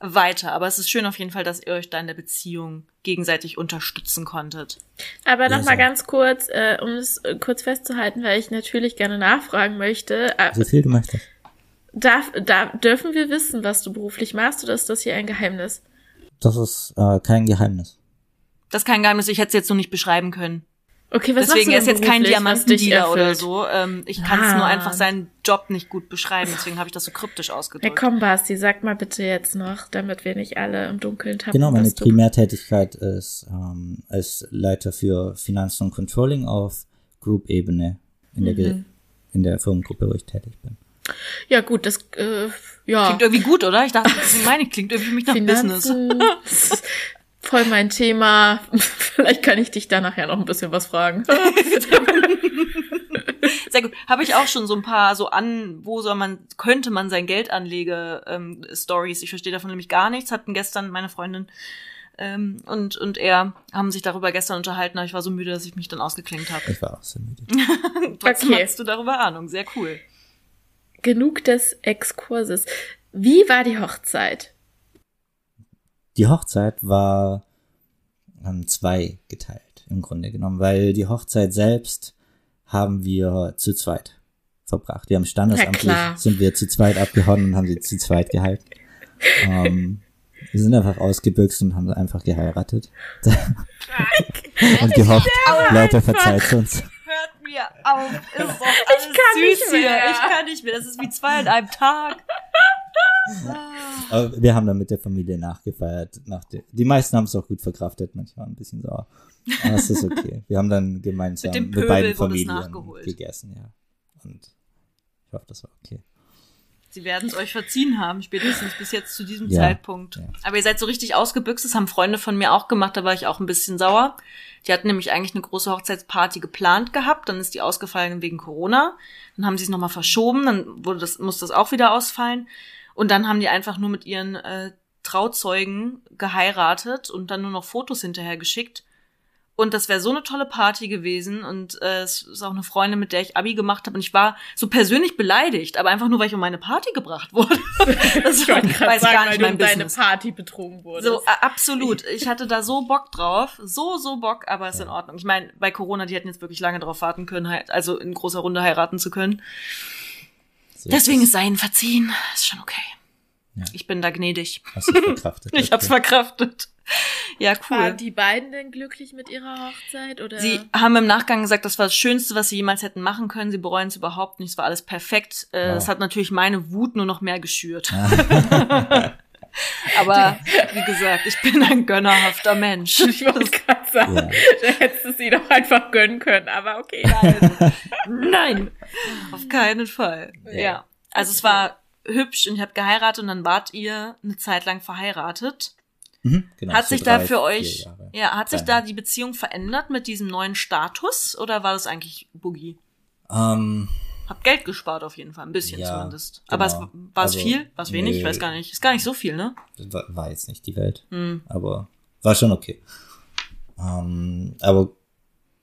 weiter. Aber es ist schön auf jeden Fall, dass ihr euch da in der Beziehung gegenseitig unterstützen konntet. Aber noch mal ganz kurz, äh, um es äh, kurz festzuhalten, weil ich natürlich gerne nachfragen möchte. Äh, so viel du möchtest. Darf, darf, dürfen wir wissen, was du beruflich machst, oder ist das hier ein Geheimnis? Das ist äh, kein Geheimnis. Das ist kein Geheimnis, ich hätte es jetzt so nicht beschreiben können. Okay, was Deswegen er ist jetzt kein Diamantendealer oder so. Ähm, ich kann es ah. nur einfach seinen Job nicht gut beschreiben. Deswegen habe ich das so kryptisch ausgedrückt. Hey, komm, Basti, sag mal bitte jetzt noch, damit wir nicht alle im Dunkeln tappen. Genau, meine Primärtätigkeit ist ähm, als Leiter für Finanzen und Controlling auf Group-Ebene in, der mhm. in der Firmengruppe, wo ich tätig bin. Ja, gut, das, äh, ja. Klingt irgendwie gut, oder? Ich dachte, das ist meine, klingt irgendwie für mich nach Finanzen. Business. Voll mein Thema. Vielleicht kann ich dich da nachher noch ein bisschen was fragen. Sehr gut. Habe ich auch schon so ein paar so an, wo soll man, könnte man sein Geld anlege ähm, Stories. Ich verstehe davon nämlich gar nichts. Hatten gestern meine Freundin ähm, und, und er haben sich darüber gestern unterhalten, aber ich war so müde, dass ich mich dann ausgeklinkt habe. Ich war auch so müde. Trotzdem okay. hast du darüber Ahnung. Sehr cool. Genug des Exkurses. Wie war die Hochzeit? Die Hochzeit war ähm, zwei geteilt im Grunde genommen, weil die Hochzeit selbst haben wir zu zweit verbracht. Wir haben standesamtlich sind wir zu zweit abgehauen und haben sie zu zweit gehalten. ähm, wir sind einfach ausgebüxt und haben einfach geheiratet. und gehofft, Leute verzeiht uns. Hört mir auf. Ist doch alles ich kann süß nicht mehr. hier. Ich kann nicht mehr. Das ist wie zwei an einem Tag. Aber wir haben dann mit der Familie nachgefeiert. Nach der, die meisten haben es auch gut verkraftet, manchmal ein bisschen sauer. Aber es ist okay. Wir haben dann gemeinsam mit, mit beiden Familien gegessen, ja. Und ich hoffe, das war okay. Sie werden es euch verziehen haben, spätestens bis jetzt zu diesem ja, Zeitpunkt. Ja. Aber ihr seid so richtig ausgebüxt, das haben Freunde von mir auch gemacht, da war ich auch ein bisschen sauer. Die hatten nämlich eigentlich eine große Hochzeitsparty geplant gehabt, dann ist die ausgefallen wegen Corona. Dann haben sie es nochmal verschoben, dann wurde das, muss das auch wieder ausfallen. Und dann haben die einfach nur mit ihren äh, Trauzeugen geheiratet und dann nur noch Fotos hinterher geschickt. Und das wäre so eine tolle Party gewesen. Und äh, es ist auch eine Freundin, mit der ich Abi gemacht habe. Und ich war so persönlich beleidigt, aber einfach nur, weil ich um meine Party gebracht wurde. das ich wollte gerade sagen, gar nicht weil du um deine Party betrogen wurdest. So, äh, absolut. Ich hatte da so Bock drauf. So, so Bock, aber ist in Ordnung. Ich meine, bei Corona, die hätten jetzt wirklich lange drauf warten können, also in großer Runde heiraten zu können. So Deswegen ist sein verziehen. Ist schon okay. Ja. Ich bin da gnädig. Hast du verkraftet? ich hab's verkraftet. Ja, cool. Waren die beiden denn glücklich mit ihrer Hochzeit oder? Sie haben im Nachgang gesagt, das war das Schönste, was sie jemals hätten machen können. Sie bereuen es überhaupt nicht. Es war alles perfekt. Äh, wow. Das hat natürlich meine Wut nur noch mehr geschürt. Aber wie gesagt, ich bin ein gönnerhafter Mensch. Ich wollte gerade sagen, ja. da hättest du sie doch einfach gönnen können, aber okay. Nein, Nein auf keinen Fall. Ja. ja. Also es war hübsch und ich habe geheiratet und dann wart ihr eine Zeit lang verheiratet. Mhm, genau, hat sich da für euch, ja, hat sich da die Beziehung verändert mit diesem neuen Status oder war das eigentlich Boogie? Ähm, Hab Geld gespart auf jeden Fall, ein bisschen ja, zumindest. Genau. Aber es, war es also, viel? War es wenig? Ich weiß gar nicht. Ist gar nicht so viel, ne? War, war jetzt nicht die Welt. Hm. Aber war schon okay. Ähm, aber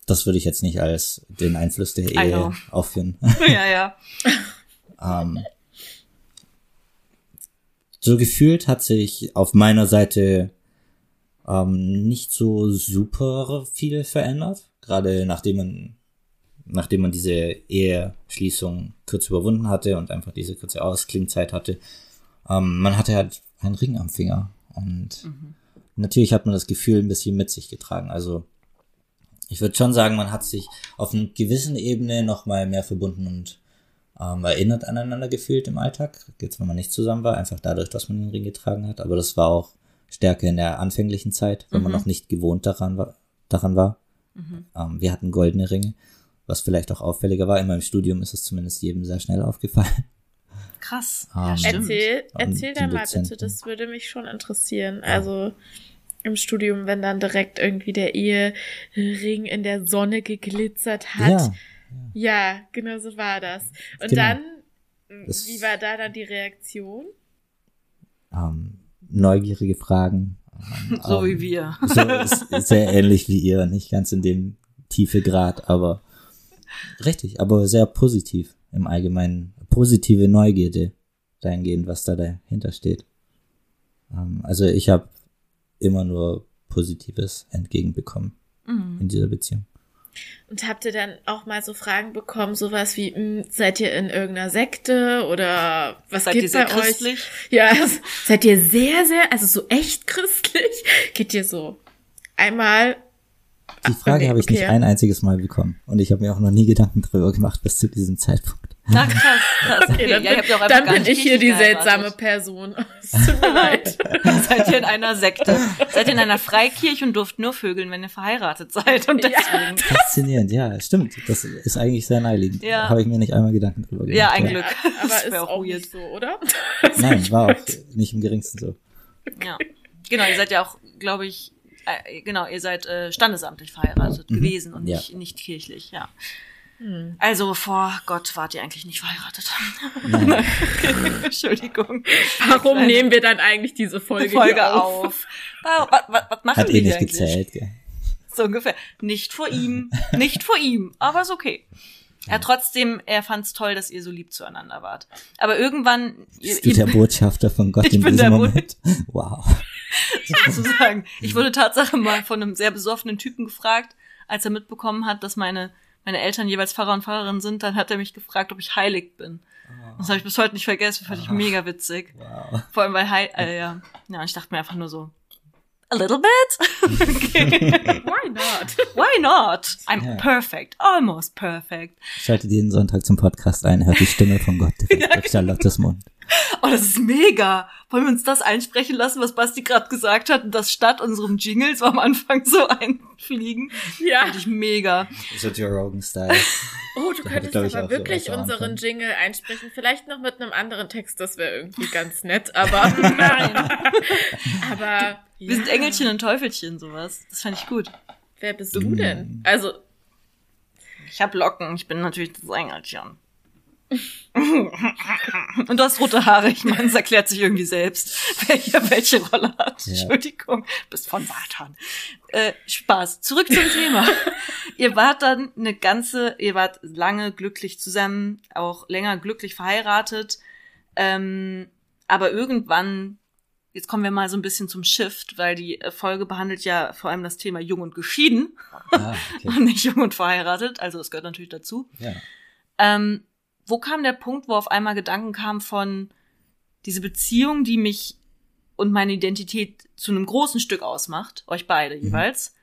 das würde ich jetzt nicht als den Einfluss der Ehe aufführen. ja, ja. ähm, so gefühlt hat sich auf meiner Seite ähm, nicht so super viel verändert. Gerade nachdem man, nachdem man diese Eheschließung kurz überwunden hatte und einfach diese kurze Ausklingzeit hatte. Ähm, man hatte halt einen Ring am Finger und mhm. natürlich hat man das Gefühl ein bisschen mit sich getragen. Also ich würde schon sagen, man hat sich auf einer gewissen Ebene noch mal mehr verbunden und ähm, erinnert aneinander gefühlt im Alltag. Jetzt, wenn man nicht zusammen war, einfach dadurch, dass man den Ring getragen hat. Aber das war auch stärker in der anfänglichen Zeit, wenn mhm. man noch nicht gewohnt daran war. Daran war. Mhm. Ähm, wir hatten goldene Ringe, was vielleicht auch auffälliger war. In meinem Studium ist es zumindest jedem sehr schnell aufgefallen. Krass. Ähm, ja, erzähl, erzähl da mal bitte, das würde mich schon interessieren. Also im Studium, wenn dann direkt irgendwie der Ehering in der Sonne geglitzert hat. Ja ja, genau so war das. Und genau. dann, das, wie war da dann die Reaktion? Ähm, neugierige Fragen. Ähm, so wie wir. So, sehr ähnlich wie ihr, nicht ganz in dem tiefe Grad, aber richtig, aber sehr positiv im Allgemeinen. Positive Neugierde dahingehend, was da dahinter steht. Ähm, also ich habe immer nur Positives entgegenbekommen mhm. in dieser Beziehung. Und habt ihr dann auch mal so Fragen bekommen, sowas wie, mh, hm, seid ihr in irgendeiner Sekte oder was seid gibt bei christlich? euch? Ja, seid ihr sehr, sehr, also so echt christlich? Geht ihr so einmal Die Frage okay, habe ich okay. nicht ein einziges Mal bekommen. Und ich habe mir auch noch nie Gedanken darüber gemacht bis zu diesem Zeitpunkt. Na krass, krass. Okay, dann, ja, bin, dann bin ich hier die seltsame Person. Es tut mir leid. seid ihr in einer Sekte? Seid ihr in einer Freikirche und durft nur vögeln, wenn ihr verheiratet seid? Und deswegen. Ja. Faszinierend, ja, stimmt. Das ist eigentlich sehr naheliegend. Ja. Habe ich mir nicht einmal Gedanken drüber gemacht. Ja, ein Glück. Aber das ist auch, auch weird. so, oder? Nein, war auch nicht im geringsten so. Ja. Genau, ihr seid ja auch, glaube ich, äh, genau, ihr seid äh, standesamtlich verheiratet mhm. gewesen und nicht, ja. nicht kirchlich, ja. Hm. Also vor Gott wart ihr eigentlich nicht verheiratet. Entschuldigung. Warum Kleine nehmen wir dann eigentlich diese Folge, Folge auf? auf? Was, was, was machen Hat eh nicht eigentlich? gezählt, gell? So ungefähr. Nicht vor ihm, nicht vor ihm, aber ist okay. Ja, trotzdem, er fand's toll, dass ihr so lieb zueinander wart. Aber irgendwann. Bist ihr, du der Botschafter von Gott in diesem Moment? Wow. Sozusagen. Ich wurde Tatsache mal von einem sehr besoffenen Typen gefragt, als er mitbekommen hat, dass meine, meine Eltern jeweils Pfarrer und Pfarrerin sind, dann hat er mich gefragt, ob ich heilig bin. Oh. Das habe ich bis heute nicht vergessen, fand ich oh. mega witzig. Wow. Vor allem weil Heil, äh, ja. Ja, und ich dachte mir einfach nur so, a little bit? okay. Why not? Why not? I'm yeah. perfect, almost perfect. Schaltet jeden Sonntag zum Podcast ein, hört die Stimme von Gott direkt ja, auf Charlottes Mund. Oh, das ist mega. Wollen wir uns das einsprechen lassen, was Basti gerade gesagt hat und das statt unserem Jingle so am Anfang so einfliegen? Ja. Fand ich mega. So Joe Rogan-Style. Oh, du könntest aber wirklich so unseren Jingle einsprechen. Vielleicht noch mit einem anderen Text, das wäre irgendwie ganz nett, aber nein. aber wir ja. sind Engelchen und Teufelchen, sowas. Das fand ich gut. Wer bist du denn? Also. Ich habe Locken, ich bin natürlich das Engelchen. Und du hast rote Haare. Ich meine, es erklärt sich irgendwie selbst, wer hier welche Rolle hat. Ja. Entschuldigung, bist von Wartan. Äh, Spaß. Zurück zum Thema. ihr wart dann eine ganze, ihr wart lange glücklich zusammen, auch länger glücklich verheiratet. Ähm, aber irgendwann, jetzt kommen wir mal so ein bisschen zum Shift, weil die Folge behandelt ja vor allem das Thema jung und geschieden ah, okay. und nicht jung und verheiratet. Also es gehört natürlich dazu. Ja. Ähm, wo kam der Punkt, wo auf einmal Gedanken kamen von diese Beziehung, die mich und meine Identität zu einem großen Stück ausmacht, euch beide mhm. jeweils.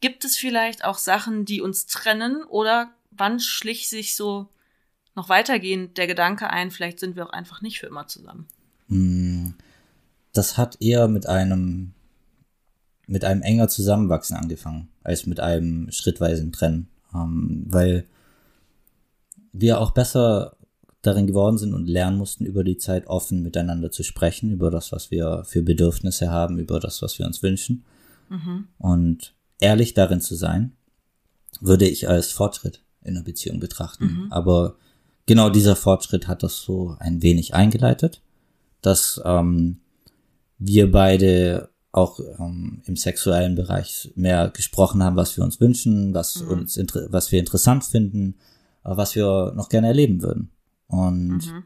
Gibt es vielleicht auch Sachen, die uns trennen oder wann schlich sich so noch weitergehend der Gedanke ein, vielleicht sind wir auch einfach nicht für immer zusammen? Hm, das hat eher mit einem mit einem enger Zusammenwachsen angefangen, als mit einem schrittweisen Trennen, ähm, weil wir auch besser darin geworden sind und lernen mussten, über die Zeit offen miteinander zu sprechen, über das, was wir für Bedürfnisse haben, über das, was wir uns wünschen. Mhm. Und ehrlich darin zu sein, würde ich als Fortschritt in einer Beziehung betrachten. Mhm. Aber genau dieser Fortschritt hat das so ein wenig eingeleitet, dass ähm, wir beide auch ähm, im sexuellen Bereich mehr gesprochen haben, was wir uns wünschen, was mhm. uns was wir interessant finden, was wir noch gerne erleben würden. Und mhm.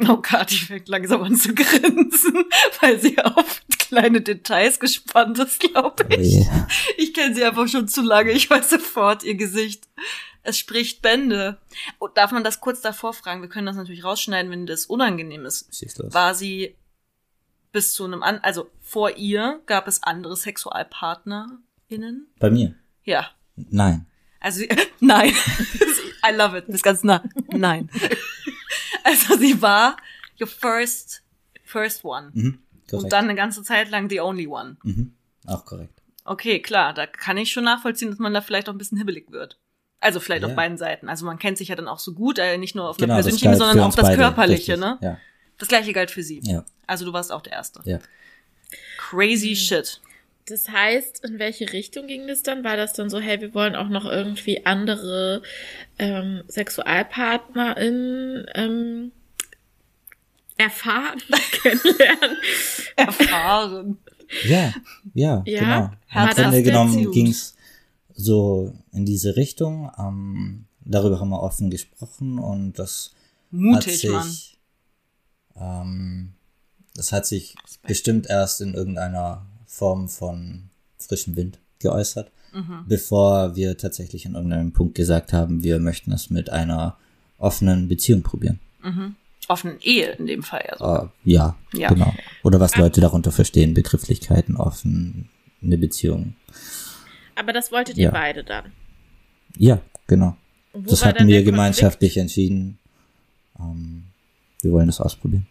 Oh Gott, ich fängt langsam an zu grinsen, weil sie auf kleine Details gespannt ist, glaube ich. Yeah. Ich kenne sie einfach schon zu lange, ich weiß sofort ihr Gesicht. Es spricht Bände. Oh, darf man das kurz davor fragen? Wir können das natürlich rausschneiden, wenn das unangenehm ist. War sie bis zu einem an, also vor ihr gab es andere SexualpartnerInnen? Bei mir? Ja. Nein. Also, nein. I love it. Das ist ganz nah. Nein. Also, sie war your first, first one. Mhm, und dann eine ganze Zeit lang the only one. Mhm, auch korrekt. Okay, klar. Da kann ich schon nachvollziehen, dass man da vielleicht auch ein bisschen hibbelig wird. Also vielleicht ja. auf beiden Seiten. Also man kennt sich ja dann auch so gut, äh, nicht nur auf genau, einer persönlichen, sondern auch das Körperliche, richtig. ne? Ja. Das gleiche galt für sie. Ja. Also du warst auch der Erste. Ja. Crazy mhm. shit. Das heißt, in welche Richtung ging das dann? War das dann so, hey, wir wollen auch noch irgendwie andere ähm, SexualpartnerInnen ähm, erfahren, kennenlernen? erfahren. Ja, ja, ja genau. Im Grunde genommen ging es so in diese Richtung. Ähm, darüber haben wir offen gesprochen und das Mutig, hat sich, ähm, das hat sich bestimmt erst in irgendeiner Form von frischem Wind geäußert, mhm. bevor wir tatsächlich an irgendeinem Punkt gesagt haben, wir möchten es mit einer offenen Beziehung probieren. Mhm. Offenen Ehe in dem Fall ja. Uh, ja, ja, genau. Oder was Leute darunter verstehen, Begrifflichkeiten, offen, eine Beziehung. aber das wolltet ihr ja. beide dann? Ja, genau. Das hatten wir gemeinschaftlich entschieden. Ähm, wir wollen das ausprobieren.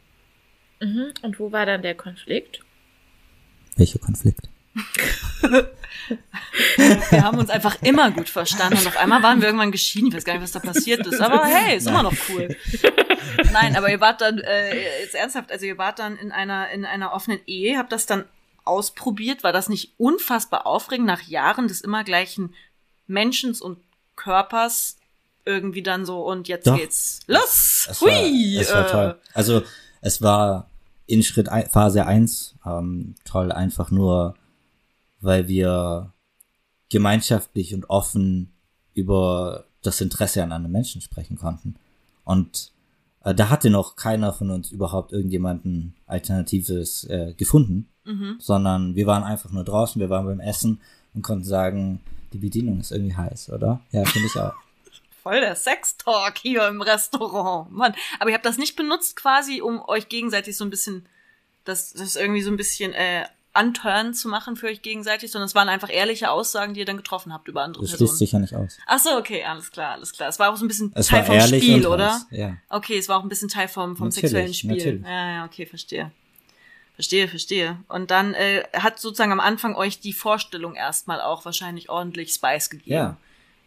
Mhm. Und wo war dann der Konflikt? Welcher Konflikt? wir haben uns einfach immer gut verstanden und auf einmal waren wir irgendwann geschieden. Ich weiß gar nicht, was da passiert ist, aber hey, ist Nein. immer noch cool. Nein, aber ihr wart dann äh, jetzt ernsthaft, also ihr wart dann in einer in einer offenen Ehe, habt das dann ausprobiert. War das nicht unfassbar aufregend nach Jahren des immer gleichen Menschen und Körpers irgendwie dann so und jetzt Doch. geht's los. Es, es Hui. War, es war toll. Also es war in Schritt ein, Phase 1 ähm, toll, einfach nur weil wir gemeinschaftlich und offen über das Interesse an anderen Menschen sprechen konnten. Und äh, da hatte noch keiner von uns überhaupt irgendjemanden Alternatives äh, gefunden, mhm. sondern wir waren einfach nur draußen, wir waren beim Essen und konnten sagen, die Bedienung ist irgendwie heiß, oder? Ja, finde ich auch. Voll der Sex-Talk hier im Restaurant. Mann, aber ihr habt das nicht benutzt quasi, um euch gegenseitig so ein bisschen, das, das irgendwie so ein bisschen äh, Unturn zu machen für euch gegenseitig, sondern es waren einfach ehrliche Aussagen, die ihr dann getroffen habt über andere das Personen. Das schließt sich ja nicht aus. Ach so, okay, alles klar, alles klar. Es war auch so ein bisschen es Teil vom Spiel, oder? Heiß, ja. Okay, es war auch ein bisschen Teil vom, vom sexuellen Spiel. Natürlich. Ja, ja, okay, verstehe. Verstehe, verstehe. Und dann äh, hat sozusagen am Anfang euch die Vorstellung erstmal auch wahrscheinlich ordentlich Spice gegeben. Ja.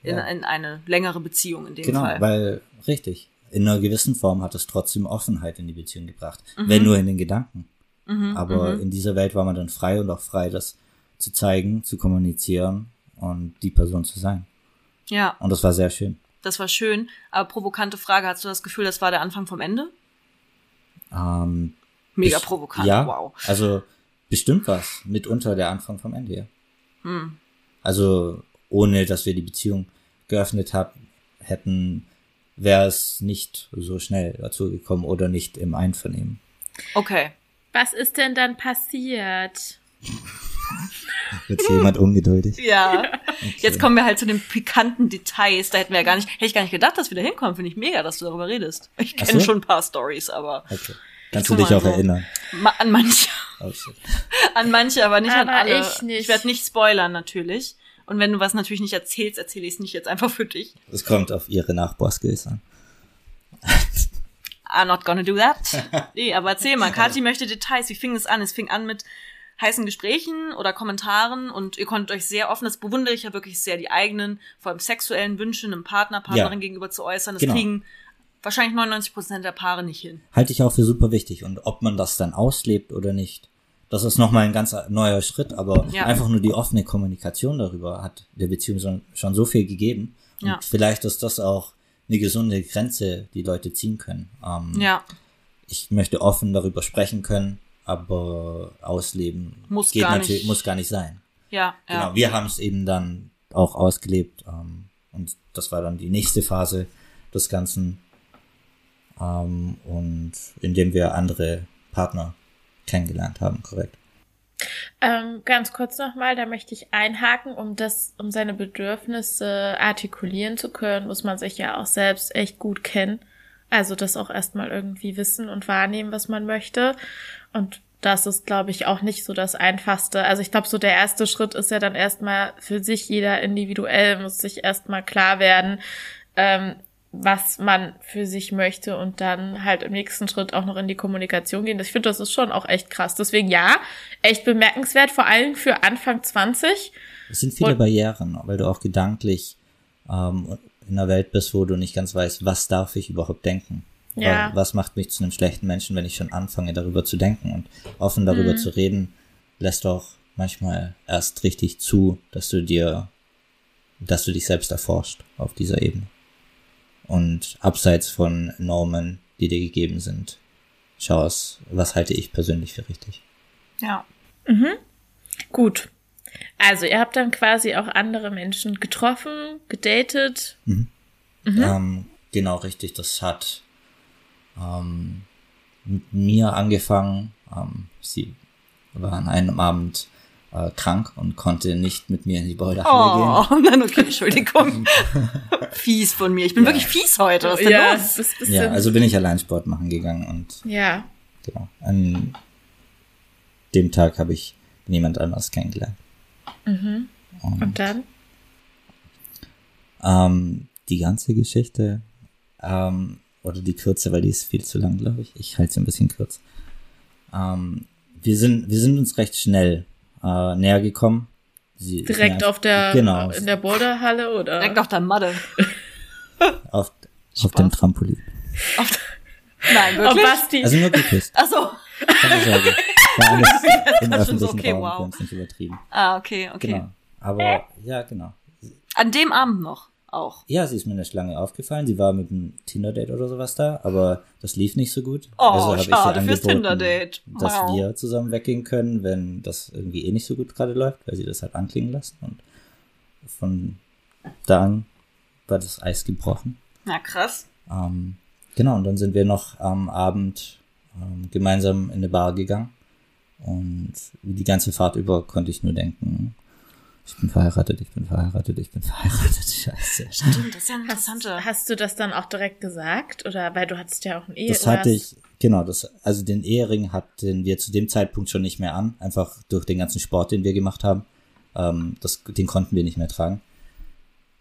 In, ja. in eine längere Beziehung in dem genau, Fall. Genau, weil, richtig. In einer gewissen Form hat es trotzdem Offenheit in die Beziehung gebracht. Mhm. Wenn nur in den Gedanken. Mhm, Aber mhm. in dieser Welt war man dann frei und auch frei, das zu zeigen, zu kommunizieren und die Person zu sein. Ja. Und das war sehr schön. Das war schön. Aber provokante Frage, hast du das Gefühl, das war der Anfang vom Ende? Ähm, Mega provokant, ja, wow. Also bestimmt was. Mitunter der Anfang vom Ende, ja. Hm. Also ohne, dass wir die Beziehung geöffnet hat, hätten, wäre es nicht so schnell dazu gekommen oder nicht im Einvernehmen. Okay. Was ist denn dann passiert? Wird jemand ungeduldig? Ja. Okay. Jetzt kommen wir halt zu den pikanten Details. Da hätten wir ja gar nicht, hätte ich gar nicht gedacht, dass wir da hinkommen. Finde ich mega, dass du darüber redest. Ich kenne so? schon ein paar Stories, aber. Okay. Kannst du dich auch so. erinnern? Ma an manche. Oh, an manche, aber nicht aber an alle. Ich, nicht. ich werde nicht spoilern, natürlich. Und wenn du was natürlich nicht erzählst, erzähle ich es nicht jetzt einfach für dich. Das kommt auf ihre Nachbarskills an. I'm not gonna do that. nee, aber erzähl mal, Kathi möchte Details. Wie fing es an? Es fing an mit heißen Gesprächen oder Kommentaren und ihr konntet euch sehr offen, das bewundere ich ja wirklich sehr, die eigenen, vor allem sexuellen Wünsche einem Partner, Partnerin ja. gegenüber zu äußern. Das genau. kriegen wahrscheinlich 99 Prozent der Paare nicht hin. Halte ich auch für super wichtig. Und ob man das dann auslebt oder nicht, das ist nochmal ein ganz neuer Schritt. Aber ja. einfach nur die offene Kommunikation darüber hat der Beziehung schon so viel gegeben. Und ja. vielleicht ist das auch eine gesunde Grenze die Leute ziehen können. Ähm, ja. Ich möchte offen darüber sprechen können, aber ausleben muss geht gar natürlich, nicht. muss gar nicht sein. Ja, genau. Ja. Wir haben es eben dann auch ausgelebt ähm, und das war dann die nächste Phase des Ganzen ähm, und indem wir andere Partner kennengelernt haben, korrekt. Ähm, ganz kurz nochmal, da möchte ich einhaken, um das, um seine Bedürfnisse artikulieren zu können, muss man sich ja auch selbst echt gut kennen. Also das auch erstmal irgendwie wissen und wahrnehmen, was man möchte. Und das ist, glaube ich, auch nicht so das Einfachste. Also ich glaube, so der erste Schritt ist ja dann erstmal für sich jeder individuell, muss sich erstmal klar werden, ähm, was man für sich möchte und dann halt im nächsten Schritt auch noch in die Kommunikation gehen. Ich finde, das ist schon auch echt krass. Deswegen ja, echt bemerkenswert, vor allem für Anfang 20. Es sind viele und, Barrieren, weil du auch gedanklich ähm, in einer Welt bist, wo du nicht ganz weißt, was darf ich überhaupt denken. Ja. Was macht mich zu einem schlechten Menschen, wenn ich schon anfange, darüber zu denken und offen darüber mhm. zu reden, lässt doch manchmal erst richtig zu, dass du dir, dass du dich selbst erforscht auf dieser Ebene und abseits von Normen, die dir gegeben sind, schaust, was halte ich persönlich für richtig. Ja. Mhm. Gut. Also ihr habt dann quasi auch andere Menschen getroffen, gedatet. Mhm. Mhm. Ähm, genau, richtig. Das hat ähm, mit mir angefangen. Ähm, sie war an einem Abend äh, krank und konnte nicht mit mir in die Boulderhalle oh, gehen. Oh, dann okay, Entschuldigung. fies von mir. Ich bin ja. wirklich fies heute. Was ist denn ja, los? Ja, also bin ich allein Sport machen gegangen und ja. Genau. An dem Tag habe ich niemand anders kennengelernt. Mhm. Und, Und dann? Ähm, die ganze Geschichte, ähm, oder die Kürze, weil die ist viel zu lang, glaube ich. Ich halte sie ein bisschen kurz. Ähm, wir sind, wir sind uns recht schnell äh, näher gekommen. Sie Direkt auf der, genau. in der Boulderhalle oder? Direkt auf der Matte. auf, auf dem Trampolin. Auf, nein, wirklich? Auf Basti. Also nur geküsst. Ach so. Keine Sorge. War alles im öffentlichen okay, Raum. Wow. Wir haben es nicht übertrieben. Ah, okay, okay. Genau. Aber, ja, genau. An dem Abend noch auch. Ja, sie ist mir in der Schlange aufgefallen. Sie war mit einem Tinder-Date oder sowas da, aber das lief nicht so gut. Oh, also schade fürs Tinder-Date. Wow. Dass wir zusammen weggehen können, wenn das irgendwie eh nicht so gut gerade läuft, weil sie das halt anklingen lassen. Und von da an war das Eis gebrochen. Na, krass. Ähm, genau, und dann sind wir noch am Abend ähm, gemeinsam in eine Bar gegangen. Und die ganze Fahrt über konnte ich nur denken, ich bin verheiratet, ich bin verheiratet, ich bin verheiratet. Scheiße. Stimmt, das ist ja interessant. Hast, hast, du das dann auch direkt gesagt? Oder weil du hattest ja auch ein Ehe. Das hatte ich, genau, das, also den Ehering hatten wir zu dem Zeitpunkt schon nicht mehr an, einfach durch den ganzen Sport, den wir gemacht haben. Ähm, das, den konnten wir nicht mehr tragen.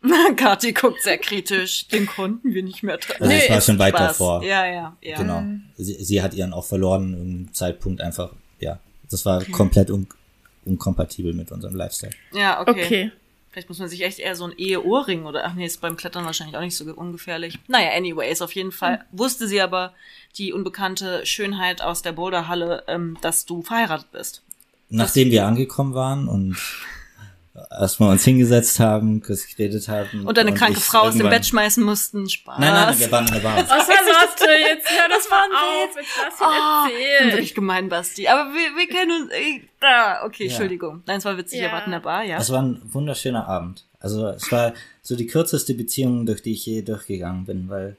Kathi guckt sehr kritisch. Den konnten wir nicht mehr tragen. Also nee, es war schon weit davor. Ja, ja, ja. Genau. Sie, sie hat ihren auch verloren im Zeitpunkt einfach, ja. Das war okay. komplett un unkompatibel mit unserem Lifestyle. Ja, okay. okay. Vielleicht muss man sich echt eher so ein Ehe-Ohrring oder, ach nee, ist beim Klettern wahrscheinlich auch nicht so ungefährlich. Naja, anyways, auf jeden Fall mhm. wusste sie aber, die unbekannte Schönheit aus der Boulderhalle, ähm, dass du verheiratet bist. Nachdem wir angekommen waren und erstmal uns hingesetzt haben, kurz geredet haben. Und eine und kranke Frau aus dem Bett schmeißen mussten. Spaß. Nein, nein, wir waren in der Bar. Was hast du jetzt? Hör das, das mal auf. Jetzt lass ihn oh, erzählen. wirklich gemein, Basti. Aber wir, wir kennen uns. Ich, ah, okay, ja. Entschuldigung. Nein, es war witzig. Ja. Wir warten in der Bar, ja. Es war ein wunderschöner Abend. Also es war so die kürzeste Beziehung, durch die ich je durchgegangen bin, weil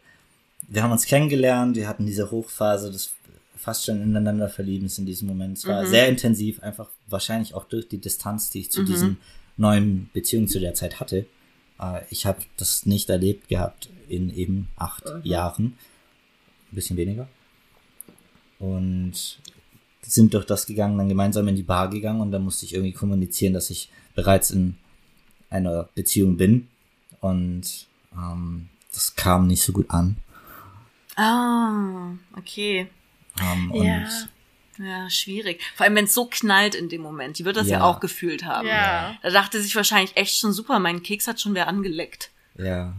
wir haben uns kennengelernt, wir hatten diese Hochphase des fast schon ineinander Verliebens in diesem Moment. Es war mhm. sehr intensiv, einfach wahrscheinlich auch durch die Distanz, die ich zu mhm. diesem neuen Beziehungen zu der Zeit hatte. Äh, ich habe das nicht erlebt gehabt in eben acht mhm. Jahren. Ein bisschen weniger. Und sind durch das gegangen, dann gemeinsam in die Bar gegangen und dann musste ich irgendwie kommunizieren, dass ich bereits in einer Beziehung bin. Und ähm, das kam nicht so gut an. Ah, okay. Ähm, ja. Ja, schwierig. Vor allem, wenn es so knallt in dem Moment. Die wird das ja, ja auch gefühlt haben. Ja. Da dachte sich wahrscheinlich echt schon super, mein Keks hat schon wer angeleckt. Ja.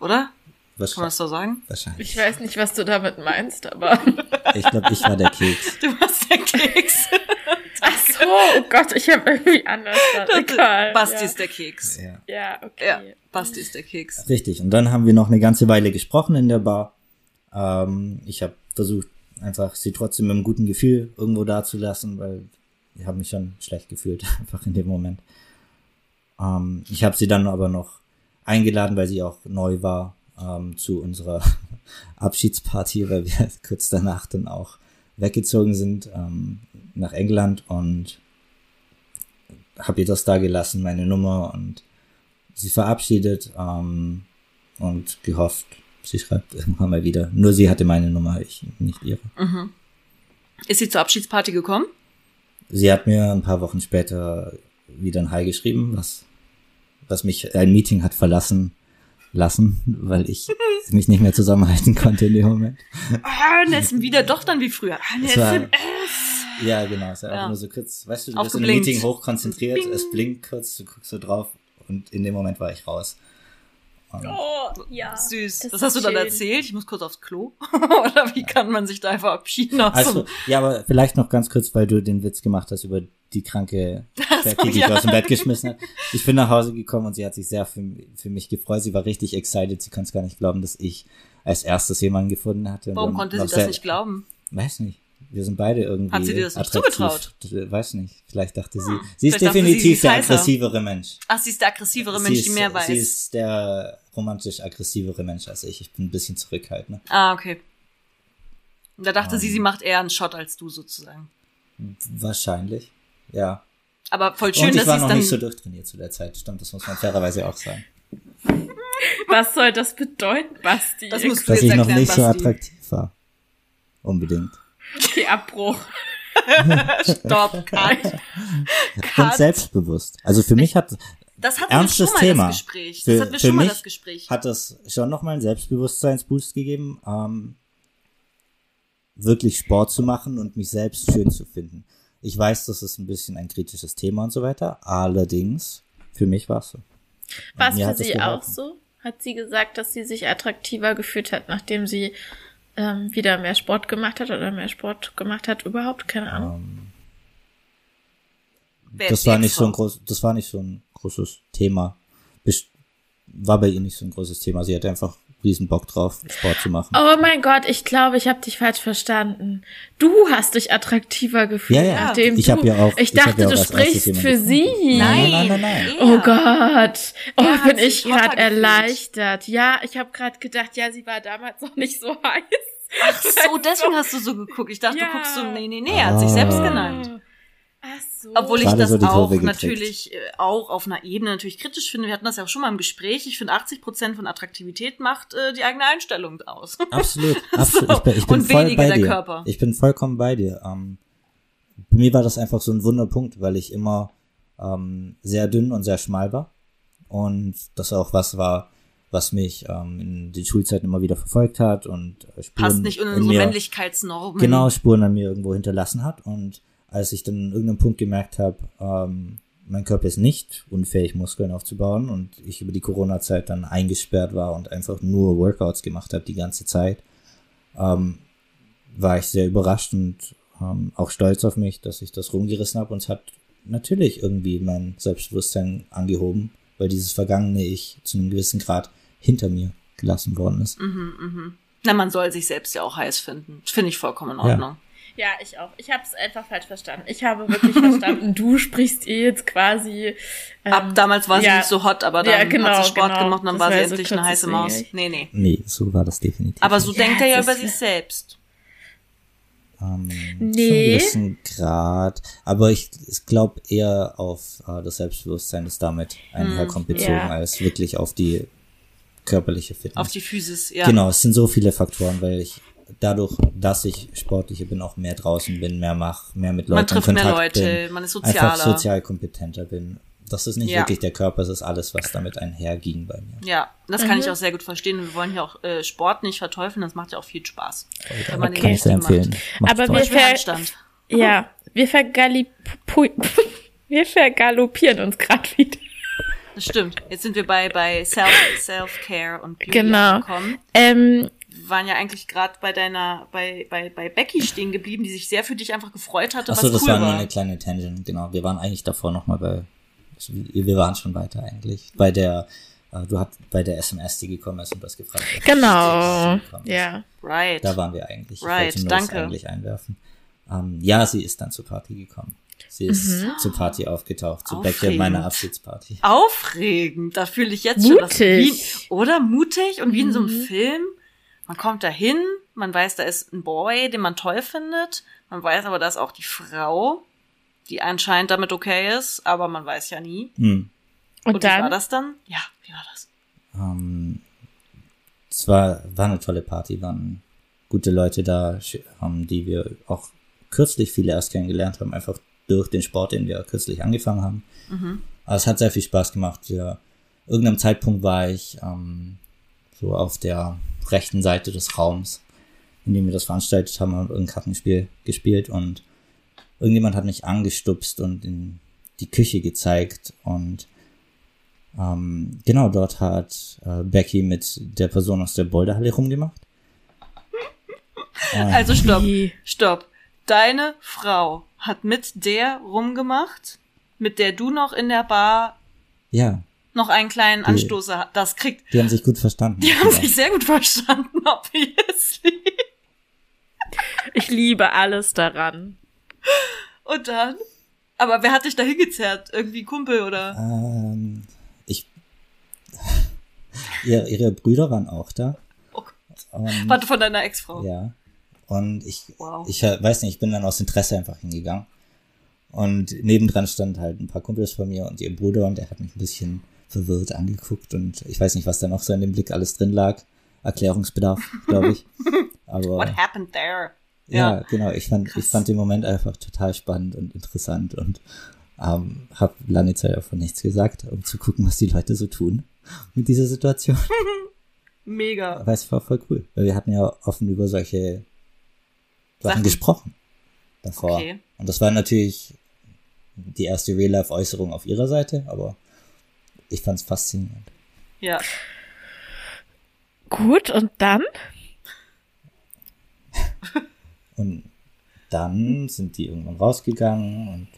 Oder? Was Kann man das so sagen? Wahrscheinlich. Ich weiß nicht, was du damit meinst, aber. ich glaube, ich war der Keks. Du warst der Keks. Ach so, oh Gott, ich habe irgendwie anders. Egal. Basti ja. ist der Keks. Ja, ja okay. Ja, Basti ist der Keks. Richtig. Und dann haben wir noch eine ganze Weile gesprochen in der Bar. Ähm, ich habe versucht, einfach sie trotzdem mit einem guten Gefühl irgendwo dazulassen, weil ich habe mich schon schlecht gefühlt, einfach in dem Moment. Ähm, ich habe sie dann aber noch eingeladen, weil sie auch neu war, ähm, zu unserer Abschiedsparty, weil wir kurz danach dann auch weggezogen sind ähm, nach England und habe ihr das da gelassen, meine Nummer und sie verabschiedet ähm, und gehofft, Sie schreibt irgendwann mal wieder. Nur sie hatte meine Nummer, ich nicht ihre. Mhm. Ist sie zur Abschiedsparty gekommen? Sie hat mir ein paar Wochen später wieder ein Hi geschrieben, was, was mich ein Meeting hat verlassen lassen, weil ich mich nicht mehr zusammenhalten konnte in dem Moment. Ah, Nessen wieder doch dann wie früher. Ah, Nessen Ja, genau. Es war ja. nur so kurz, weißt du, du bist in einem Meeting hochkonzentriert, es blinkt kurz, du guckst so drauf und in dem Moment war ich raus. Oh, ja. Süß. Das, das hast du schön. dann erzählt? Ich muss kurz aufs Klo. Oder wie kann man sich da einfach verabschieden? Also, ja, aber vielleicht noch ganz kurz, weil du den Witz gemacht hast über die kranke Becky, die ja. aus dem Bett geschmissen hat. Ich bin nach Hause gekommen und sie hat sich sehr für, für mich gefreut. Sie war richtig excited. Sie konnte es gar nicht glauben, dass ich als erstes jemanden gefunden hatte. Warum konnte sie das nicht glauben? Weiß nicht. Wir sind beide irgendwie. Hat sie dir das nicht zugetraut? Weiß nicht. Vielleicht dachte sie. Hm. Sie ist definitiv sie, der aggressivere Mensch. Ach, sie ist der aggressivere Mensch, ist, die mehr weiß. Sie ist der romantisch aggressivere Mensch als ich. Ich bin ein bisschen zurückhaltend. Ah, okay. Da dachte um, sie, sie ähm. macht eher einen Shot als du sozusagen. Wahrscheinlich, ja. Aber voll schön, Und ich war noch nicht so durchtrainiert zu der Zeit, stimmt, das muss man fairerweise auch sagen. Was soll das bedeuten, Basti? Das musst du Dass jetzt ich noch nicht Basti. so attraktiv war. Unbedingt. Okay, Abbruch. Stopp, Cut. und selbstbewusst. Also für mich hat das hatten ernstes schon mal Thema. das Gespräch. Das für, hatten wir schon mal das Gespräch. Hat das schon nochmal einen Selbstbewusstseinsboost gegeben, ähm, wirklich Sport zu machen und mich selbst schön zu finden. Ich weiß, das ist ein bisschen ein kritisches Thema und so weiter. Allerdings, für mich war es so. War es für sie auch so? Hat sie gesagt, dass sie sich attraktiver gefühlt hat, nachdem sie ähm, wieder mehr Sport gemacht hat oder mehr Sport gemacht hat überhaupt? Keine Ahnung. Um, ähm, das war nicht so ein groß, das war nicht so ein großes Thema. War bei ihr nicht so ein großes Thema. Sie hat einfach riesen Bock drauf, Sport zu machen. Oh mein Gott, ich glaube, ich habe dich falsch verstanden. Du hast dich attraktiver gefühlt, ja, ja. nachdem ich du. Ja auch, ich dachte, ja du sprichst für sie. Nein, nein, nein, nein. nein. Oh Gott, oh, er bin ich gerade erleichtert. Ja, ich habe gerade gedacht, ja, sie war damals noch nicht so heiß. Ach so, deswegen hast du so geguckt. Ich dachte, ja. du guckst so, nee, nee, nee, er hat sich selbst genannt. Ach so. Obwohl ich das so auch natürlich äh, auch auf einer Ebene natürlich kritisch finde. Wir hatten das ja auch schon mal im Gespräch. Ich finde, 80 Prozent von Attraktivität macht äh, die eigene Einstellung aus. Absolut, absolut. So. Ich bin, ich bin Und voll bei dir. Körper. Ich bin vollkommen bei dir. Ähm, bei mir war das einfach so ein Wunderpunkt, weil ich immer ähm, sehr dünn und sehr schmal war. Und das auch was war, was mich ähm, in den Schulzeiten immer wieder verfolgt hat und äh, Spuren Passt nicht in unsere mir, Männlichkeitsnormen. Genau, Spuren an mir irgendwo hinterlassen hat. Und als ich dann an irgendeinem Punkt gemerkt habe, ähm, mein Körper ist nicht unfähig, Muskeln aufzubauen und ich über die Corona-Zeit dann eingesperrt war und einfach nur Workouts gemacht habe die ganze Zeit, ähm, war ich sehr überrascht und ähm, auch stolz auf mich, dass ich das rumgerissen habe und es hat natürlich irgendwie mein Selbstbewusstsein angehoben, weil dieses vergangene Ich zu einem gewissen Grad hinter mir gelassen worden ist. Mhm, mhm. Na, man soll sich selbst ja auch heiß finden. Finde ich vollkommen in Ordnung. Ja. Ja, ich auch. Ich habe es einfach falsch verstanden. Ich habe wirklich verstanden, du sprichst ihr jetzt quasi. Ähm, Ab damals war sie ja, nicht so hot, aber dann ja, genau, hat sie Sport genau. gemacht und dann das war sie endlich so eine heiße Maus. Nee, nee. Nee, so war das definitiv. Aber so denkt er ja über sich selbst. Ähm, nee. Zu einem Grad. Aber ich, ich glaube eher auf äh, das Selbstbewusstsein, das damit einherkommt, hm, bezogen, ja. als wirklich auf die körperliche Fitness. Auf die Physis, ja. Genau, es sind so viele Faktoren, weil ich dadurch, dass ich sportlicher bin, auch mehr draußen bin, mehr mache, mehr mit Leuten man trifft Kontakt mehr Leute, bin, man ist sozialer. einfach sozial kompetenter bin. Das ist nicht ja. wirklich der Körper, es ist alles, was damit einherging bei mir. Ja, das kann mhm. ich auch sehr gut verstehen. Wir wollen hier auch äh, Sport nicht verteufeln, das macht ja auch viel Spaß. Okay, wenn man kann ich sehr empfehlen. Aber wir, ver ja, wir, wir vergaloppieren uns gerade wieder. Das stimmt. Jetzt sind wir bei, bei Self, Self-Care und Beauty genau. angekommen. Ähm, waren ja eigentlich gerade bei deiner, bei, bei, bei Becky stehen geblieben, die sich sehr für dich einfach gefreut hatte. Achso, das cool war nur eine kleine Tangent, genau. Wir waren eigentlich davor nochmal bei, wir waren schon weiter eigentlich. Bei der, äh, du hast bei der SMS, die gekommen ist und das gefragt hast. Genau. Ja. Right. Da waren wir eigentlich. Right, ich danke. eigentlich einwerfen. Ähm, ja, sie ist dann zur Party gekommen. Sie ist mhm. zur Party aufgetaucht, zu Becky meiner Abschiedsparty. Aufregend, da fühle ich jetzt Mutig. schon was. Wie, oder mutig und wie in so einem mhm. Film. Man kommt da hin, man weiß, da ist ein Boy, den man toll findet. Man weiß aber, da ist auch die Frau, die anscheinend damit okay ist, aber man weiß ja nie. Hm. Und, Und dann? wie war das dann? Ja, wie war das? Ähm, es war, war eine tolle Party, waren gute Leute da, ähm, die wir auch kürzlich viele erst kennengelernt haben, einfach durch den Sport, den wir kürzlich angefangen haben. Mhm. Aber es hat sehr viel Spaß gemacht. Ja, irgendeinem Zeitpunkt war ich ähm, so auf der rechten Seite des Raums, in dem wir das veranstaltet haben, und ein Kartenspiel gespielt und irgendjemand hat mich angestupst und in die Küche gezeigt und ähm, genau dort hat äh, Becky mit der Person aus der Boulderhalle rumgemacht. also stopp, stopp. Deine Frau hat mit der rumgemacht, mit der du noch in der Bar ja noch einen kleinen Anstoß das kriegt. Die haben sich gut verstanden. Die haben sich sehr gut verstanden, obviously. Ich liebe alles daran. Und dann? Aber wer hat dich da hingezerrt? Irgendwie Kumpel oder? Ähm, ich. ihre, ihre Brüder waren auch da. Oh Gott. Warte von deiner Ex-Frau. Ja. Und ich, wow. ich weiß nicht, ich bin dann aus Interesse einfach hingegangen. Und nebendran stand halt ein paar Kumpels von mir und ihr Bruder und der hat mich ein bisschen verwirrt angeguckt und ich weiß nicht, was da noch so in dem Blick alles drin lag. Erklärungsbedarf, glaube ich. Aber What happened there? Ja, ja genau. Ich fand, Krass. ich fand den Moment einfach total spannend und interessant und Ähm, hab lange Zeit davon nichts gesagt, um zu gucken, was die Leute so tun mit dieser Situation. Mega. Aber es war voll cool, weil wir hatten ja offen über solche Sachen, Sachen. gesprochen davor. Okay. Und das war natürlich die erste Real-Life-Äußerung auf ihrer Seite, aber ich fand es faszinierend. Ja. Gut, und dann? und dann sind die irgendwann rausgegangen und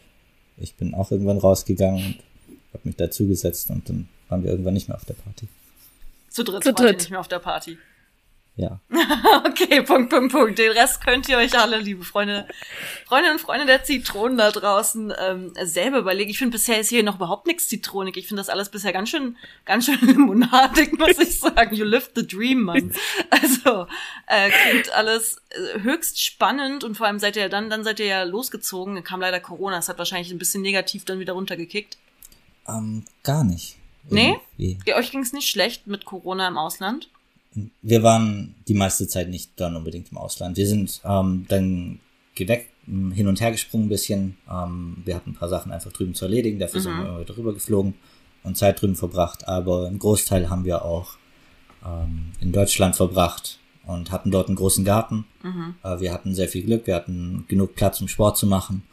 ich bin auch irgendwann rausgegangen und habe mich dazugesetzt und dann waren wir irgendwann nicht mehr auf der Party. Zu dritt, Zu dritt. nicht mehr auf der Party. Ja. okay, Punkt, Punkt, Punkt. Den Rest könnt ihr euch alle, liebe Freunde, Freundinnen und Freunde der Zitronen da draußen, ähm, selber überlegen. Ich finde, bisher ist hier noch überhaupt nichts Zitronik. Ich finde das alles bisher ganz schön, ganz schön limonadig, muss ich sagen. You lived the dream, Mann. Also, äh, klingt alles äh, höchst spannend und vor allem seid ihr dann, dann seid ihr ja losgezogen. Dann kam leider Corona. Das hat wahrscheinlich ein bisschen negativ dann wieder runtergekickt. Ähm, gar nicht. Nee? Irgendwie. Euch ging es nicht schlecht mit Corona im Ausland? Wir waren die meiste Zeit nicht dann unbedingt im Ausland. Wir sind ähm, dann geweckt, hin und her gesprungen ein bisschen. Ähm, wir hatten ein paar Sachen einfach drüben zu erledigen, dafür mhm. sind wir drüber geflogen und Zeit drüben verbracht. Aber einen Großteil haben wir auch ähm, in Deutschland verbracht und hatten dort einen großen Garten. Mhm. Äh, wir hatten sehr viel Glück, wir hatten genug Platz, um Sport zu machen.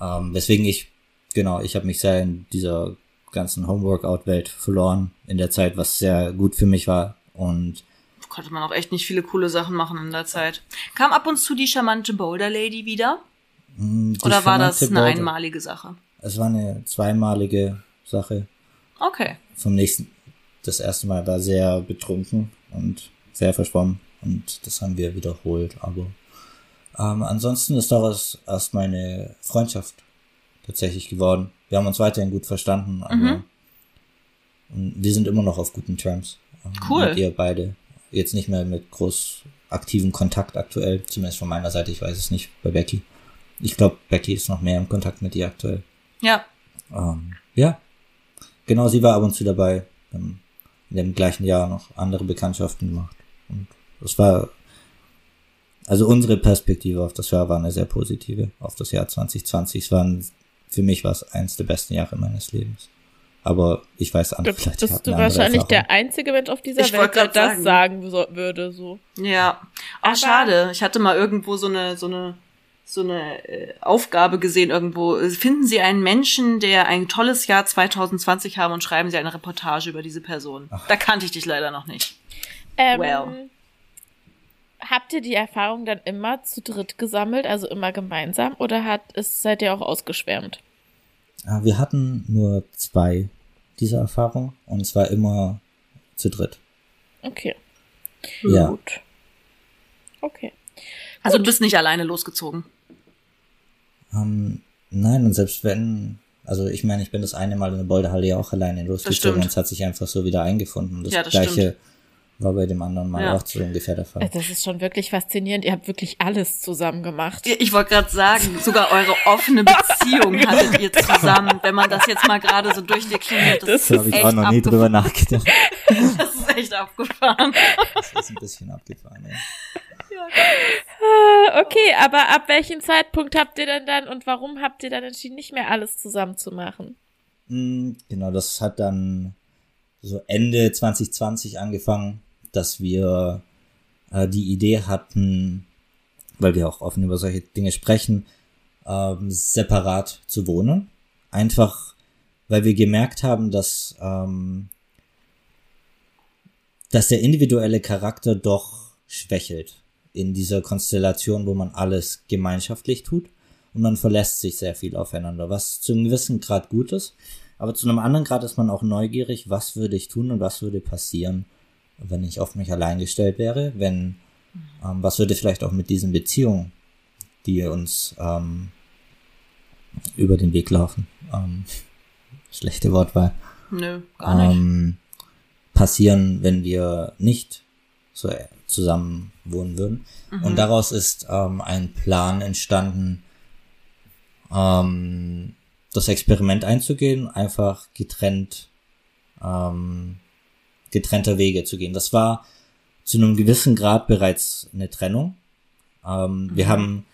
Ähm, weswegen ich, genau, ich habe mich sehr in dieser ganzen Homeworkout-Welt verloren in der Zeit, was sehr gut für mich war. Und konnte man auch echt nicht viele coole Sachen machen in der Zeit. Kam ab und zu die charmante Boulder Lady wieder? Hm, die Oder war das eine Boulder. einmalige Sache? Es war eine zweimalige Sache. Okay. Vom nächsten, das erste Mal war sehr betrunken und sehr verschwommen und das haben wir wiederholt, aber ähm, ansonsten ist daraus erst meine Freundschaft tatsächlich geworden. Wir haben uns weiterhin gut verstanden, aber mhm. wir sind immer noch auf guten Terms. Ähm, cool. Mit ihr beide jetzt nicht mehr mit groß aktiven Kontakt aktuell, zumindest von meiner Seite, ich weiß es nicht, bei Becky. Ich glaube, Becky ist noch mehr im Kontakt mit ihr aktuell. Ja. Ähm, ja. Genau, sie war ab und zu dabei. in dem gleichen Jahr noch andere Bekanntschaften gemacht. Und das war, also unsere Perspektive auf das Jahr war eine sehr positive, auf das Jahr 2020. Es waren, für mich war es eins der besten Jahre meines Lebens. Aber ich weiß andere da vielleicht bist du wahrscheinlich Erfahrung. der einzige Mensch auf dieser ich Welt, der das sagen, so, würde, so. Ja. Auch schade. Ich hatte mal irgendwo so eine, so eine, so eine äh, Aufgabe gesehen irgendwo. Finden Sie einen Menschen, der ein tolles Jahr 2020 haben und schreiben Sie eine Reportage über diese Person. Ach. Da kannte ich dich leider noch nicht. Ähm, well. Habt ihr die Erfahrung dann immer zu dritt gesammelt, also immer gemeinsam, oder hat es seid ihr auch ausgeschwärmt? Ah, wir hatten nur zwei dieser Erfahrungen und zwar immer zu dritt. Okay. Ja. Gut. Okay. Also Gut. du bist nicht alleine losgezogen? Ähm, nein, und selbst wenn, also ich meine, ich bin das eine Mal in der Boulderhalle ja auch alleine losgezogen und es hat sich einfach so wieder eingefunden. Das, ja, das gleiche stimmt. War bei dem anderen Mal ja. auch so ungefähr der Fall. Das ist schon wirklich faszinierend. Ihr habt wirklich alles zusammen gemacht. Ich wollte gerade sagen, sogar eure offene Beziehung hattet ihr zusammen, wenn man das jetzt mal gerade so durchdekliniert. Das, das habe ich auch noch nie drüber nachgedacht. Das ist echt abgefahren. Das ist ein bisschen abgefahren, ja. Ah, okay, aber ab welchem Zeitpunkt habt ihr denn dann und warum habt ihr dann entschieden, nicht mehr alles zusammen zu machen? Hm, genau, das hat dann so Ende 2020 angefangen dass wir äh, die Idee hatten, weil wir auch offen über solche Dinge sprechen, ähm, separat zu wohnen. Einfach, weil wir gemerkt haben, dass, ähm, dass der individuelle Charakter doch schwächelt in dieser Konstellation, wo man alles gemeinschaftlich tut und man verlässt sich sehr viel aufeinander, was zu einem gewissen Grad gut ist, aber zu einem anderen Grad ist man auch neugierig, was würde ich tun und was würde passieren, wenn ich auf mich allein gestellt wäre, wenn, ähm, was würde vielleicht auch mit diesen Beziehungen, die uns ähm, über den Weg laufen, ähm, schlechte Wortwahl, Nö, gar nicht. Ähm, passieren, wenn wir nicht so zusammen wohnen würden. Mhm. Und daraus ist ähm, ein Plan entstanden, ähm, das Experiment einzugehen, einfach getrennt ähm, getrennter Wege zu gehen. Das war zu einem gewissen Grad bereits eine Trennung. Ähm, mhm. Wir haben,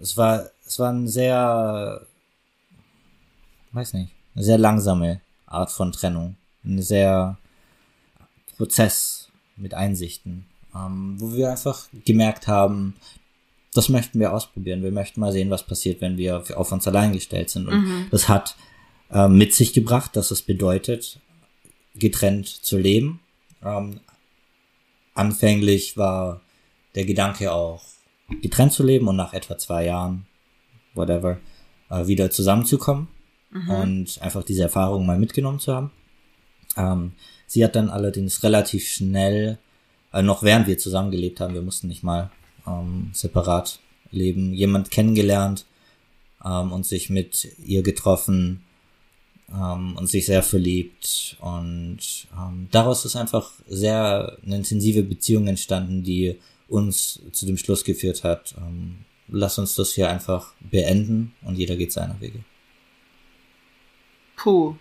es war, es war ein sehr, weiß nicht, eine sehr langsame Art von Trennung. Ein sehr Prozess mit Einsichten, ähm, wo wir einfach gemerkt haben, das möchten wir ausprobieren. Wir möchten mal sehen, was passiert, wenn wir auf uns allein gestellt sind. Und mhm. das hat äh, mit sich gebracht, dass es bedeutet, getrennt zu leben. Ähm, anfänglich war der Gedanke auch, getrennt zu leben und nach etwa zwei Jahren, whatever, äh, wieder zusammenzukommen mhm. und einfach diese Erfahrung mal mitgenommen zu haben. Ähm, sie hat dann allerdings relativ schnell, äh, noch während wir zusammengelebt haben, wir mussten nicht mal ähm, separat leben, jemand kennengelernt ähm, und sich mit ihr getroffen ähm, und sich sehr verliebt und ähm, daraus ist einfach sehr eine intensive Beziehung entstanden, die uns zu dem Schluss geführt hat, ähm, lass uns das hier einfach beenden und jeder geht seiner Wege. Puh.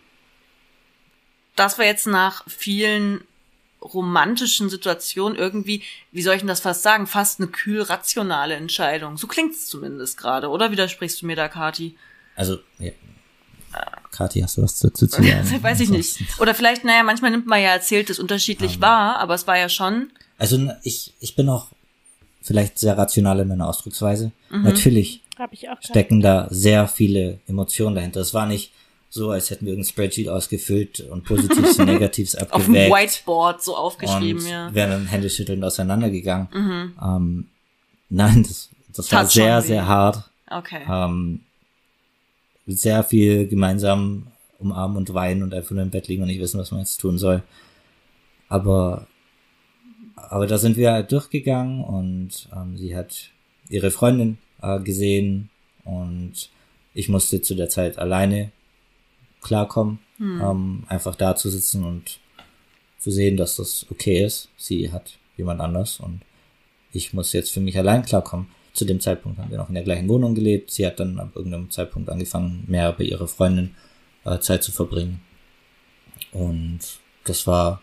Das war jetzt nach vielen romantischen Situationen irgendwie, wie soll ich denn das fast sagen, fast eine kühl rationale Entscheidung. So klingt's zumindest gerade, oder widersprichst du mir da, Kati? Also, ja. Kati, hast du was dazu zu sagen? Weiß ich nicht. Oder vielleicht, naja, manchmal nimmt man ja Erzähltes unterschiedlich um, wahr, aber es war ja schon. Also ich, ich bin auch vielleicht sehr rational in meiner Ausdrucksweise. Mhm. Natürlich stecken da sehr viele Emotionen dahinter. Es war nicht so, als hätten wir irgendein Spreadsheet ausgefüllt und Positives und Negatives abgewägt. Auf dem Whiteboard so aufgeschrieben, und ja. wären dann Händeschüttelnd auseinandergegangen. Mhm. Ähm, nein, das, das war sehr, sehr hart. Okay. Ähm, sehr viel gemeinsam umarmen und weinen und einfach nur im Bett liegen und nicht wissen, was man jetzt tun soll. Aber aber da sind wir halt durchgegangen und ähm, sie hat ihre Freundin äh, gesehen und ich musste zu der Zeit alleine klarkommen, hm. ähm, einfach da zu sitzen und zu sehen, dass das okay ist. Sie hat jemand anders und ich muss jetzt für mich allein klarkommen. Zu dem Zeitpunkt haben wir noch in der gleichen Wohnung gelebt. Sie hat dann ab irgendeinem Zeitpunkt angefangen, mehr bei ihrer Freundin äh, Zeit zu verbringen. Und das war,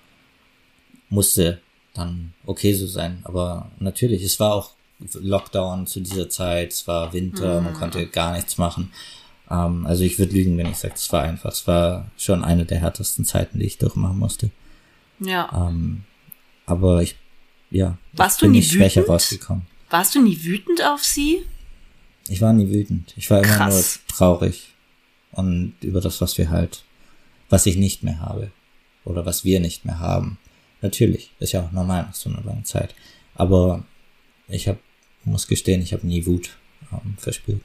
musste dann okay so sein. Aber natürlich, es war auch Lockdown zu dieser Zeit, es war Winter, mhm. man konnte gar nichts machen. Ähm, also ich würde lügen, wenn ich sage, es war einfach. Es war schon eine der härtesten Zeiten, die ich durchmachen musste. Ja. Ähm, aber ich, ja, Warst bin du nie ich schwächer rausgekommen. Warst du nie wütend auf sie? Ich war nie wütend. Ich war immer Krass. nur traurig. Und über das, was wir halt, was ich nicht mehr habe. Oder was wir nicht mehr haben. Natürlich, ist ja auch normal nach so einer langen Zeit. Aber ich hab, muss gestehen, ich habe nie Wut ähm, verspürt.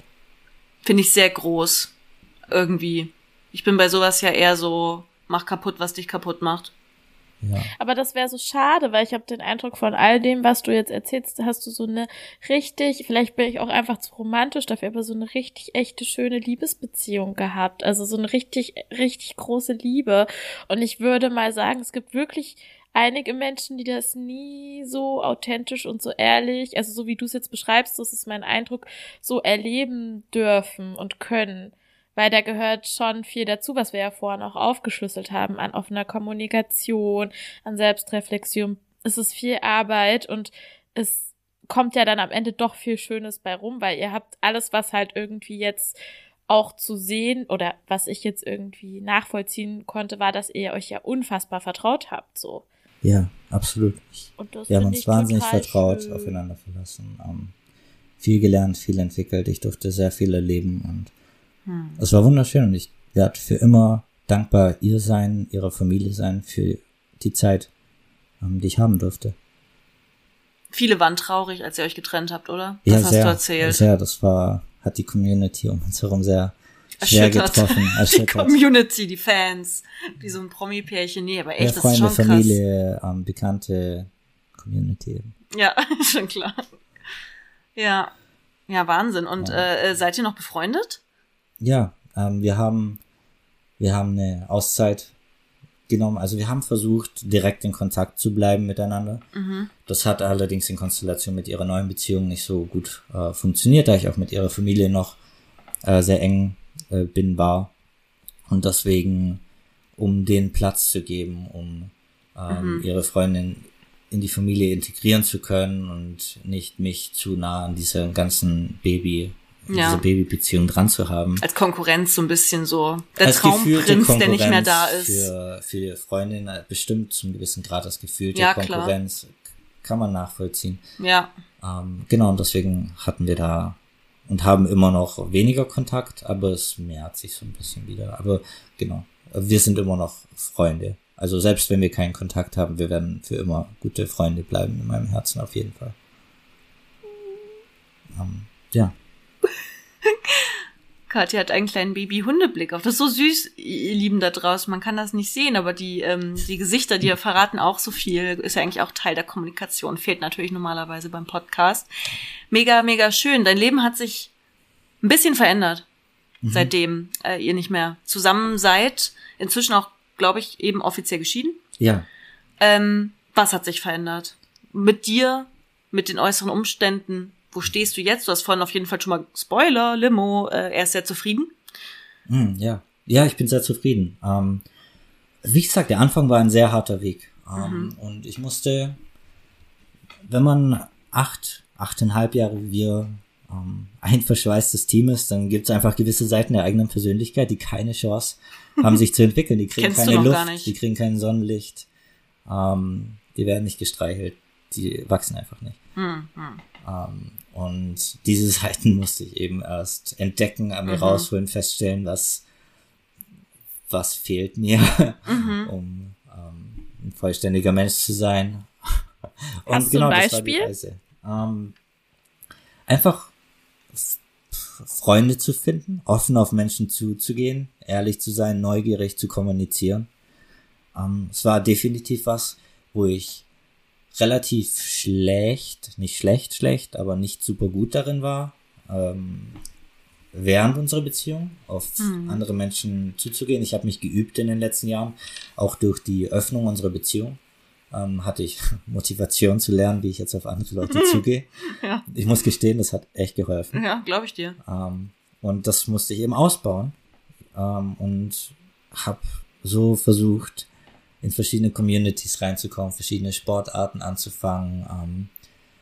Finde ich sehr groß. Irgendwie. Ich bin bei sowas ja eher so, mach kaputt, was dich kaputt macht. Aber das wäre so schade, weil ich habe den Eindruck von all dem, was du jetzt erzählst, hast du so eine richtig, vielleicht bin ich auch einfach zu romantisch dafür, aber so eine richtig echte schöne Liebesbeziehung gehabt. Also so eine richtig, richtig große Liebe. Und ich würde mal sagen, es gibt wirklich einige Menschen, die das nie so authentisch und so ehrlich, also so wie du es jetzt beschreibst, das ist mein Eindruck, so erleben dürfen und können. Weil da gehört schon viel dazu, was wir ja vorhin auch aufgeschlüsselt haben, an offener Kommunikation, an Selbstreflexion. Es ist viel Arbeit und es kommt ja dann am Ende doch viel Schönes bei rum, weil ihr habt alles, was halt irgendwie jetzt auch zu sehen oder was ich jetzt irgendwie nachvollziehen konnte, war, dass ihr euch ja unfassbar vertraut habt, so. Ja, absolut. wir haben uns wahnsinnig vertraut, schön. aufeinander verlassen. Ähm, viel gelernt, viel entwickelt. Ich durfte sehr viel erleben und hm. es war wunderschön und ich werde für immer dankbar ihr sein, ihrer Familie sein für die Zeit, ähm, die ich haben durfte. Viele waren traurig, als ihr euch getrennt habt, oder? Das ja, hast sehr, du erzählt. Sehr, das war, hat die Community um uns herum sehr schwer getroffen. Erschüttert. Die Community, die Fans, wie so ein Promi-Pärchen. Nee, aber echt, ja, das Freunde, ist schon Familie, krass. Ähm, bekannte Community. Ja, schon klar. Ja, ja, Wahnsinn. Und ja. Äh, seid ihr noch befreundet? Ja, ähm, wir haben, wir haben eine Auszeit genommen. Also wir haben versucht, direkt in Kontakt zu bleiben miteinander. Mhm. Das hat allerdings in Konstellation mit ihrer neuen Beziehung nicht so gut äh, funktioniert, da ich auch mit ihrer Familie noch äh, sehr eng äh, bin, war. Und deswegen, um den Platz zu geben, um ähm, mhm. ihre Freundin in die Familie integrieren zu können und nicht mich zu nah an diesem ganzen Baby ja. dieser Babybeziehung dran zu haben. Als Konkurrenz so ein bisschen so. Der Als Traumprinz, der nicht mehr da ist. Für, für Freundinnen äh, bestimmt zum gewissen Grad das Gefühl der ja, Konkurrenz klar. kann man nachvollziehen. Ja. Ähm, genau, und deswegen hatten wir da und haben immer noch weniger Kontakt, aber es mehrt sich so ein bisschen wieder. Aber genau, wir sind immer noch Freunde. Also selbst wenn wir keinen Kontakt haben, wir werden für immer gute Freunde bleiben in meinem Herzen auf jeden Fall. Ähm, ja. Katja hat einen kleinen Baby-Hundeblick auf. Das ist so süß, ihr Lieben da draußen. Man kann das nicht sehen, aber die, ähm, die Gesichter, die verraten auch so viel. Ist ja eigentlich auch Teil der Kommunikation. Fehlt natürlich normalerweise beim Podcast. Mega, mega schön. Dein Leben hat sich ein bisschen verändert, mhm. seitdem äh, ihr nicht mehr zusammen seid. Inzwischen auch, glaube ich, eben offiziell geschieden. Ja. Ähm, was hat sich verändert? Mit dir, mit den äußeren Umständen, wo stehst du jetzt? Du hast vorhin auf jeden Fall schon mal Spoiler, Limo, äh, er ist sehr zufrieden. Mm, ja, ja, ich bin sehr zufrieden. Ähm, wie gesagt, der Anfang war ein sehr harter Weg. Ähm, mhm. Und ich musste, wenn man acht, achteinhalb Jahre wie wir ähm, ein verschweißtes Team ist, dann gibt es einfach gewisse Seiten der eigenen Persönlichkeit, die keine Chance haben, sich zu entwickeln. Die kriegen keine Luft, die kriegen kein Sonnenlicht, ähm, die werden nicht gestreichelt, die wachsen einfach nicht. Mhm. Und diese Seiten musste ich eben erst entdecken, an mir mhm. rausholen, feststellen, was, was fehlt mir, mhm. um ähm, ein vollständiger Mensch zu sein. Und Hast genau, du ein Beispiel? Das war die Reise. Ähm, einfach Freunde zu finden, offen auf Menschen zuzugehen, ehrlich zu sein, neugierig zu kommunizieren. Ähm, es war definitiv was, wo ich relativ schlecht, nicht schlecht, schlecht, aber nicht super gut darin war, ähm, während unserer Beziehung auf mhm. andere Menschen zuzugehen. Ich habe mich geübt in den letzten Jahren, auch durch die Öffnung unserer Beziehung. Ähm, hatte ich Motivation zu lernen, wie ich jetzt auf andere Leute zugehe. Ja. Ich muss gestehen, das hat echt geholfen. Ja, glaube ich dir. Ähm, und das musste ich eben ausbauen ähm, und habe so versucht, in verschiedene Communities reinzukommen, verschiedene Sportarten anzufangen, ähm,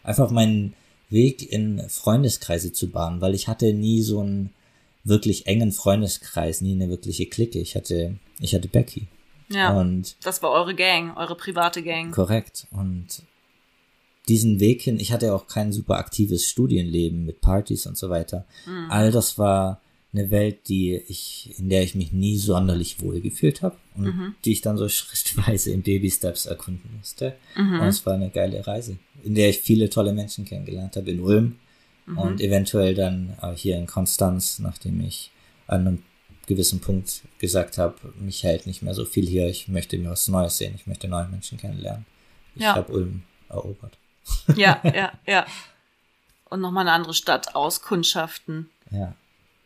einfach meinen Weg in Freundeskreise zu bahnen, weil ich hatte nie so einen wirklich engen Freundeskreis, nie eine wirkliche Clique. Ich hatte, ich hatte Becky. Ja. Und das war eure Gang, eure private Gang. Korrekt. Und diesen Weg hin, ich hatte auch kein super aktives Studienleben mit Partys und so weiter. Mhm. All das war eine Welt, die ich, in der ich mich nie sonderlich wohl gefühlt habe und mhm. die ich dann so schrittweise in Baby Steps erkunden musste. Mhm. Und es war eine geile Reise, in der ich viele tolle Menschen kennengelernt habe in Ulm mhm. und eventuell dann äh, hier in Konstanz, nachdem ich an einem gewissen Punkt gesagt habe, mich hält nicht mehr so viel hier, ich möchte mir was Neues sehen, ich möchte neue Menschen kennenlernen. Ich ja. habe Ulm erobert. Ja, ja, ja. Und nochmal eine andere Stadt auskundschaften. Ja.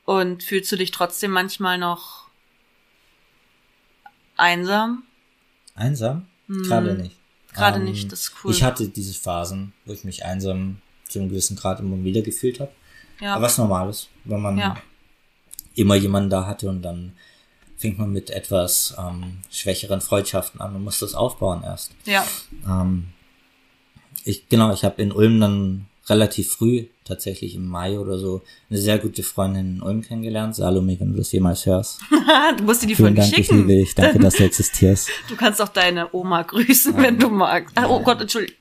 Und fühlst du dich trotzdem manchmal noch einsam? Einsam? Hm. Gerade nicht. Gerade ähm, nicht, das ist cool. Ich hatte diese Phasen, wo ich mich einsam zu einem gewissen Grad immer wieder gefühlt habe. Ja. Aber was Normales, wenn man ja. immer jemanden da hatte und dann fängt man mit etwas ähm, schwächeren Freundschaften an und muss das aufbauen erst. Ja. Ähm, ich, genau, ich habe in Ulm dann relativ früh, tatsächlich im Mai oder so, eine sehr gute Freundin in Ulm kennengelernt. Salome, wenn du das jemals hörst. du musst dir die Vielen Dank, schicken. Ich liebe dich. Danke, dass du existierst. Du kannst auch deine Oma grüßen, ja. wenn du magst. Ah, oh Gott, entschuldige.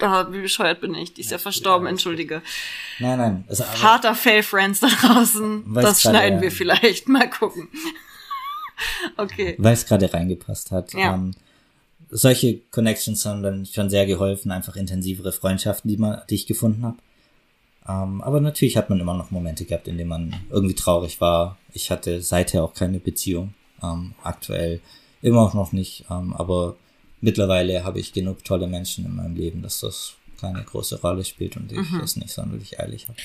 Oh, wie bescheuert bin ich? Die ist ja, ja verstorben, entschuldige. Nein, nein. Also, Harter Fail-Friends da draußen. Das schneiden wir vielleicht. Mal gucken. okay. Weil es gerade reingepasst hat. Ja. Ähm, solche Connections haben dann schon sehr geholfen, einfach intensivere Freundschaften, die, man, die ich gefunden habe. Ähm, aber natürlich hat man immer noch Momente gehabt, in denen man irgendwie traurig war. Ich hatte seither auch keine Beziehung, ähm, aktuell immer auch noch nicht, ähm, aber mittlerweile habe ich genug tolle Menschen in meinem Leben, dass das keine große Rolle spielt und ich mhm. das nicht sonderlich eilig habe.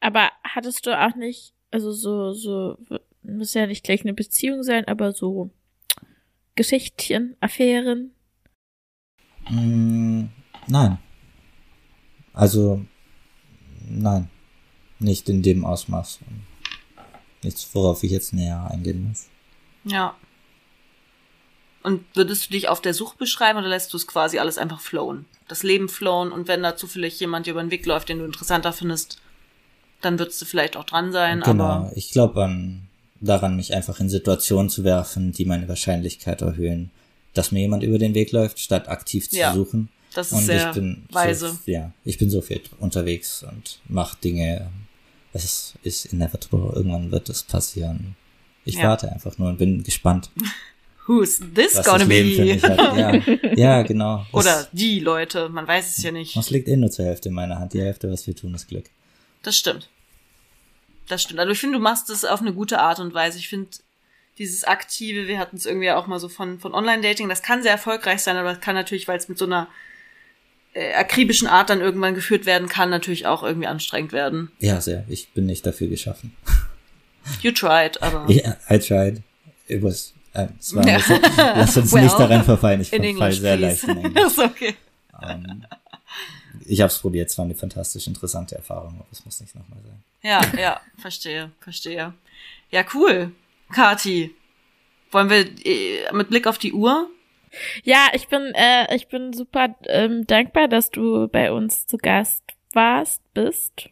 Aber hattest du auch nicht, also so, so, muss ja nicht gleich eine Beziehung sein, aber so Geschichtchen, Affären, Mm, nein. Also, nein. Nicht in dem Ausmaß. Nichts, worauf ich jetzt näher eingehen muss. Ja. Und würdest du dich auf der Suche beschreiben oder lässt du es quasi alles einfach flowen? Das Leben flowen und wenn da zufällig jemand über den Weg läuft, den du interessanter findest, dann würdest du vielleicht auch dran sein. Genau, aber ich glaube an daran, mich einfach in Situationen zu werfen, die meine Wahrscheinlichkeit erhöhen, dass mir jemand über den Weg läuft, statt aktiv zu ja, suchen. Das ist und sehr ich bin weise. So, ja, ich bin so viel unterwegs und mache Dinge. Es ist inevitable. Irgendwann wird es passieren. Ich ja. warte einfach nur und bin gespannt. Who's this gonna be? Ja, ja, genau. Oder die Leute, man weiß es ja nicht. Das liegt eh nur zur Hälfte in meiner Hand. Die Hälfte, was wir tun, ist Glück. Das stimmt. Das stimmt. Also ich finde, du machst es auf eine gute Art und Weise. Ich finde, dieses aktive, wir hatten es irgendwie auch mal so von, von Online-Dating, das kann sehr erfolgreich sein, aber das kann natürlich, weil es mit so einer äh, akribischen Art dann irgendwann geführt werden kann, natürlich auch irgendwie anstrengend werden. Ja, sehr. Ich bin nicht dafür geschaffen. You tried, aber. Yeah, I tried. It was. Uh, es war ja. lass uns well, nicht daran verfallen. Ich verfall sehr leicht in Englisch. okay. Um, ähm, ich habe es probiert. Es war eine fantastisch interessante Erfahrung, aber es muss nicht nochmal sein. Ja, ja, verstehe, verstehe. Ja, cool. Kati, wollen wir äh, mit Blick auf die Uhr ja, ich bin, äh, ich bin super ähm, dankbar, dass du bei uns zu Gast warst, bist.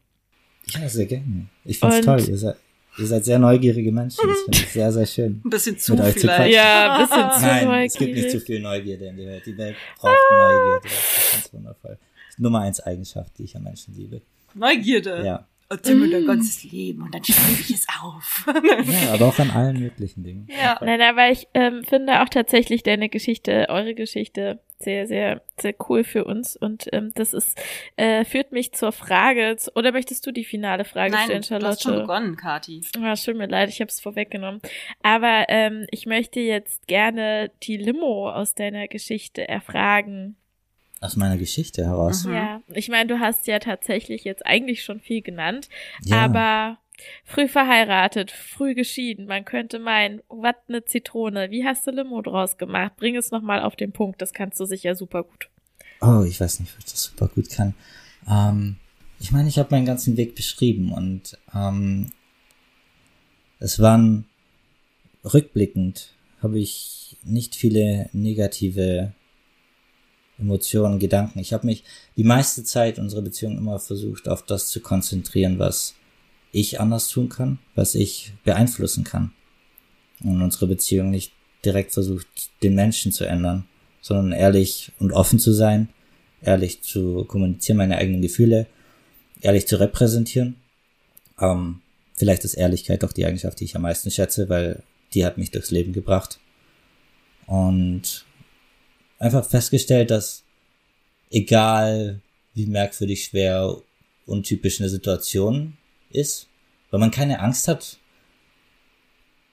Ja, sehr gerne. Ich find's toll. Ihr seid, ihr seid sehr neugierige Menschen. Das finde ich sehr, sehr schön. Ein bisschen zu vielleicht. Zu ja, ein bisschen zu Nein, neugierig. es gibt nicht zu viel Neugierde in der Welt. Die Welt braucht Neugierde. Das ist ganz wundervoll. Nummer eins Eigenschaft, die ich an Menschen liebe. Neugierde? Ja erzähl mir dein ganzes Leben und dann schreibe ich es auf. ja, aber auch an allen möglichen Dingen. Ja, nein, aber ich ähm, finde auch tatsächlich deine Geschichte, eure Geschichte sehr, sehr, sehr cool für uns und ähm, das ist, äh, führt mich zur Frage, zu, oder möchtest du die finale Frage nein, stellen, Charlotte? du hast schon begonnen, Kati. Ah, tut mir leid, ich habe es vorweggenommen. Aber ähm, ich möchte jetzt gerne die Limo aus deiner Geschichte erfragen. Aus meiner Geschichte heraus. Mhm. Ja, ich meine, du hast ja tatsächlich jetzt eigentlich schon viel genannt, ja. aber früh verheiratet, früh geschieden, man könnte meinen, was ne Zitrone, wie hast du Limo draus gemacht? Bring es nochmal auf den Punkt, das kannst du sicher super gut. Oh, ich weiß nicht, ob ich das super gut kann. Ähm, ich meine, ich habe meinen ganzen Weg beschrieben und ähm, es waren rückblickend habe ich nicht viele negative Emotionen, Gedanken. Ich habe mich die meiste Zeit unserer Beziehung immer versucht, auf das zu konzentrieren, was ich anders tun kann, was ich beeinflussen kann. Und unsere Beziehung nicht direkt versucht, den Menschen zu ändern, sondern ehrlich und offen zu sein, ehrlich zu kommunizieren, meine eigenen Gefühle, ehrlich zu repräsentieren. Ähm, vielleicht ist Ehrlichkeit doch die Eigenschaft, die ich am meisten schätze, weil die hat mich durchs Leben gebracht. Und einfach festgestellt, dass egal wie merkwürdig, schwer, untypisch eine Situation ist, weil man keine Angst hat,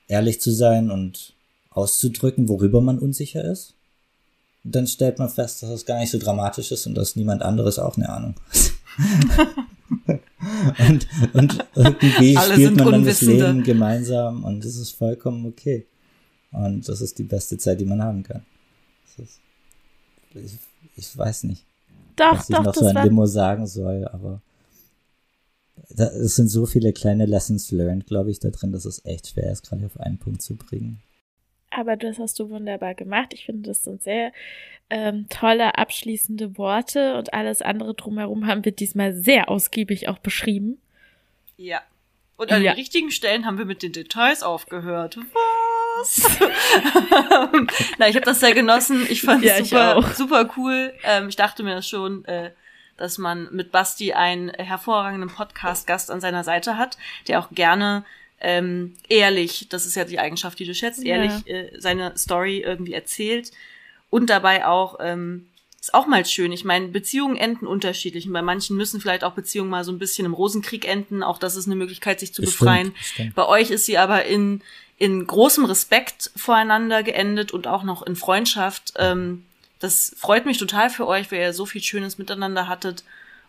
ehrlich zu sein und auszudrücken, worüber man unsicher ist, dann stellt man fest, dass es gar nicht so dramatisch ist und dass niemand anderes auch eine Ahnung hat. und, und irgendwie Alle spielt man dann das Leben gemeinsam und das ist vollkommen okay. Und das ist die beste Zeit, die man haben kann. Das ist ich, ich weiß nicht, doch, was doch, ich noch so ein Limo sagen soll, aber es sind so viele kleine Lessons learned, glaube ich, da drin, dass es echt schwer ist, gerade auf einen Punkt zu bringen. Aber das hast du wunderbar gemacht. Ich finde, das sind sehr ähm, tolle abschließende Worte und alles andere drumherum haben wir diesmal sehr ausgiebig auch beschrieben. Ja. Und an ja. den richtigen Stellen haben wir mit den Details aufgehört. Was? Na, ich habe das sehr genossen. Ich fand es ja, super, super cool. Ähm, ich dachte mir schon, äh, dass man mit Basti einen hervorragenden Podcast-Gast an seiner Seite hat, der auch gerne ähm, ehrlich, das ist ja die Eigenschaft, die du schätzt, ehrlich ja. äh, seine Story irgendwie erzählt und dabei auch ähm, ist auch mal schön. Ich meine, Beziehungen enden unterschiedlich. Und bei manchen müssen vielleicht auch Beziehungen mal so ein bisschen im Rosenkrieg enden. Auch das ist eine Möglichkeit, sich zu bestimmt, befreien. Bestimmt. Bei euch ist sie aber in, in großem Respekt voreinander geendet und auch noch in Freundschaft. Ähm, das freut mich total für euch, weil ihr so viel Schönes miteinander hattet.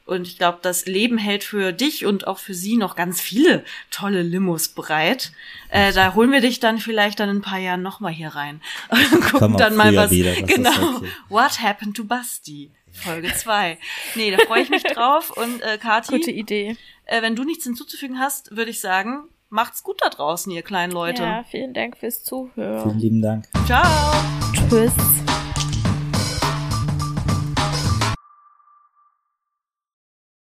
Und ich glaube, das Leben hält für dich und auch für sie noch ganz viele tolle Limos bereit. Äh, da holen wir dich dann vielleicht dann in ein paar Jahren nochmal hier rein. Und gucken dann mal was. Wieder, genau. Okay. What happened to Basti? Folge 2. Nee, da freue ich mich drauf. Und äh, Kathi, Gute Idee. Äh, wenn du nichts hinzuzufügen hast, würde ich sagen, macht's gut da draußen, ihr kleinen Leute. Ja, vielen Dank fürs Zuhören. Vielen lieben Dank. Ciao. Tschüss.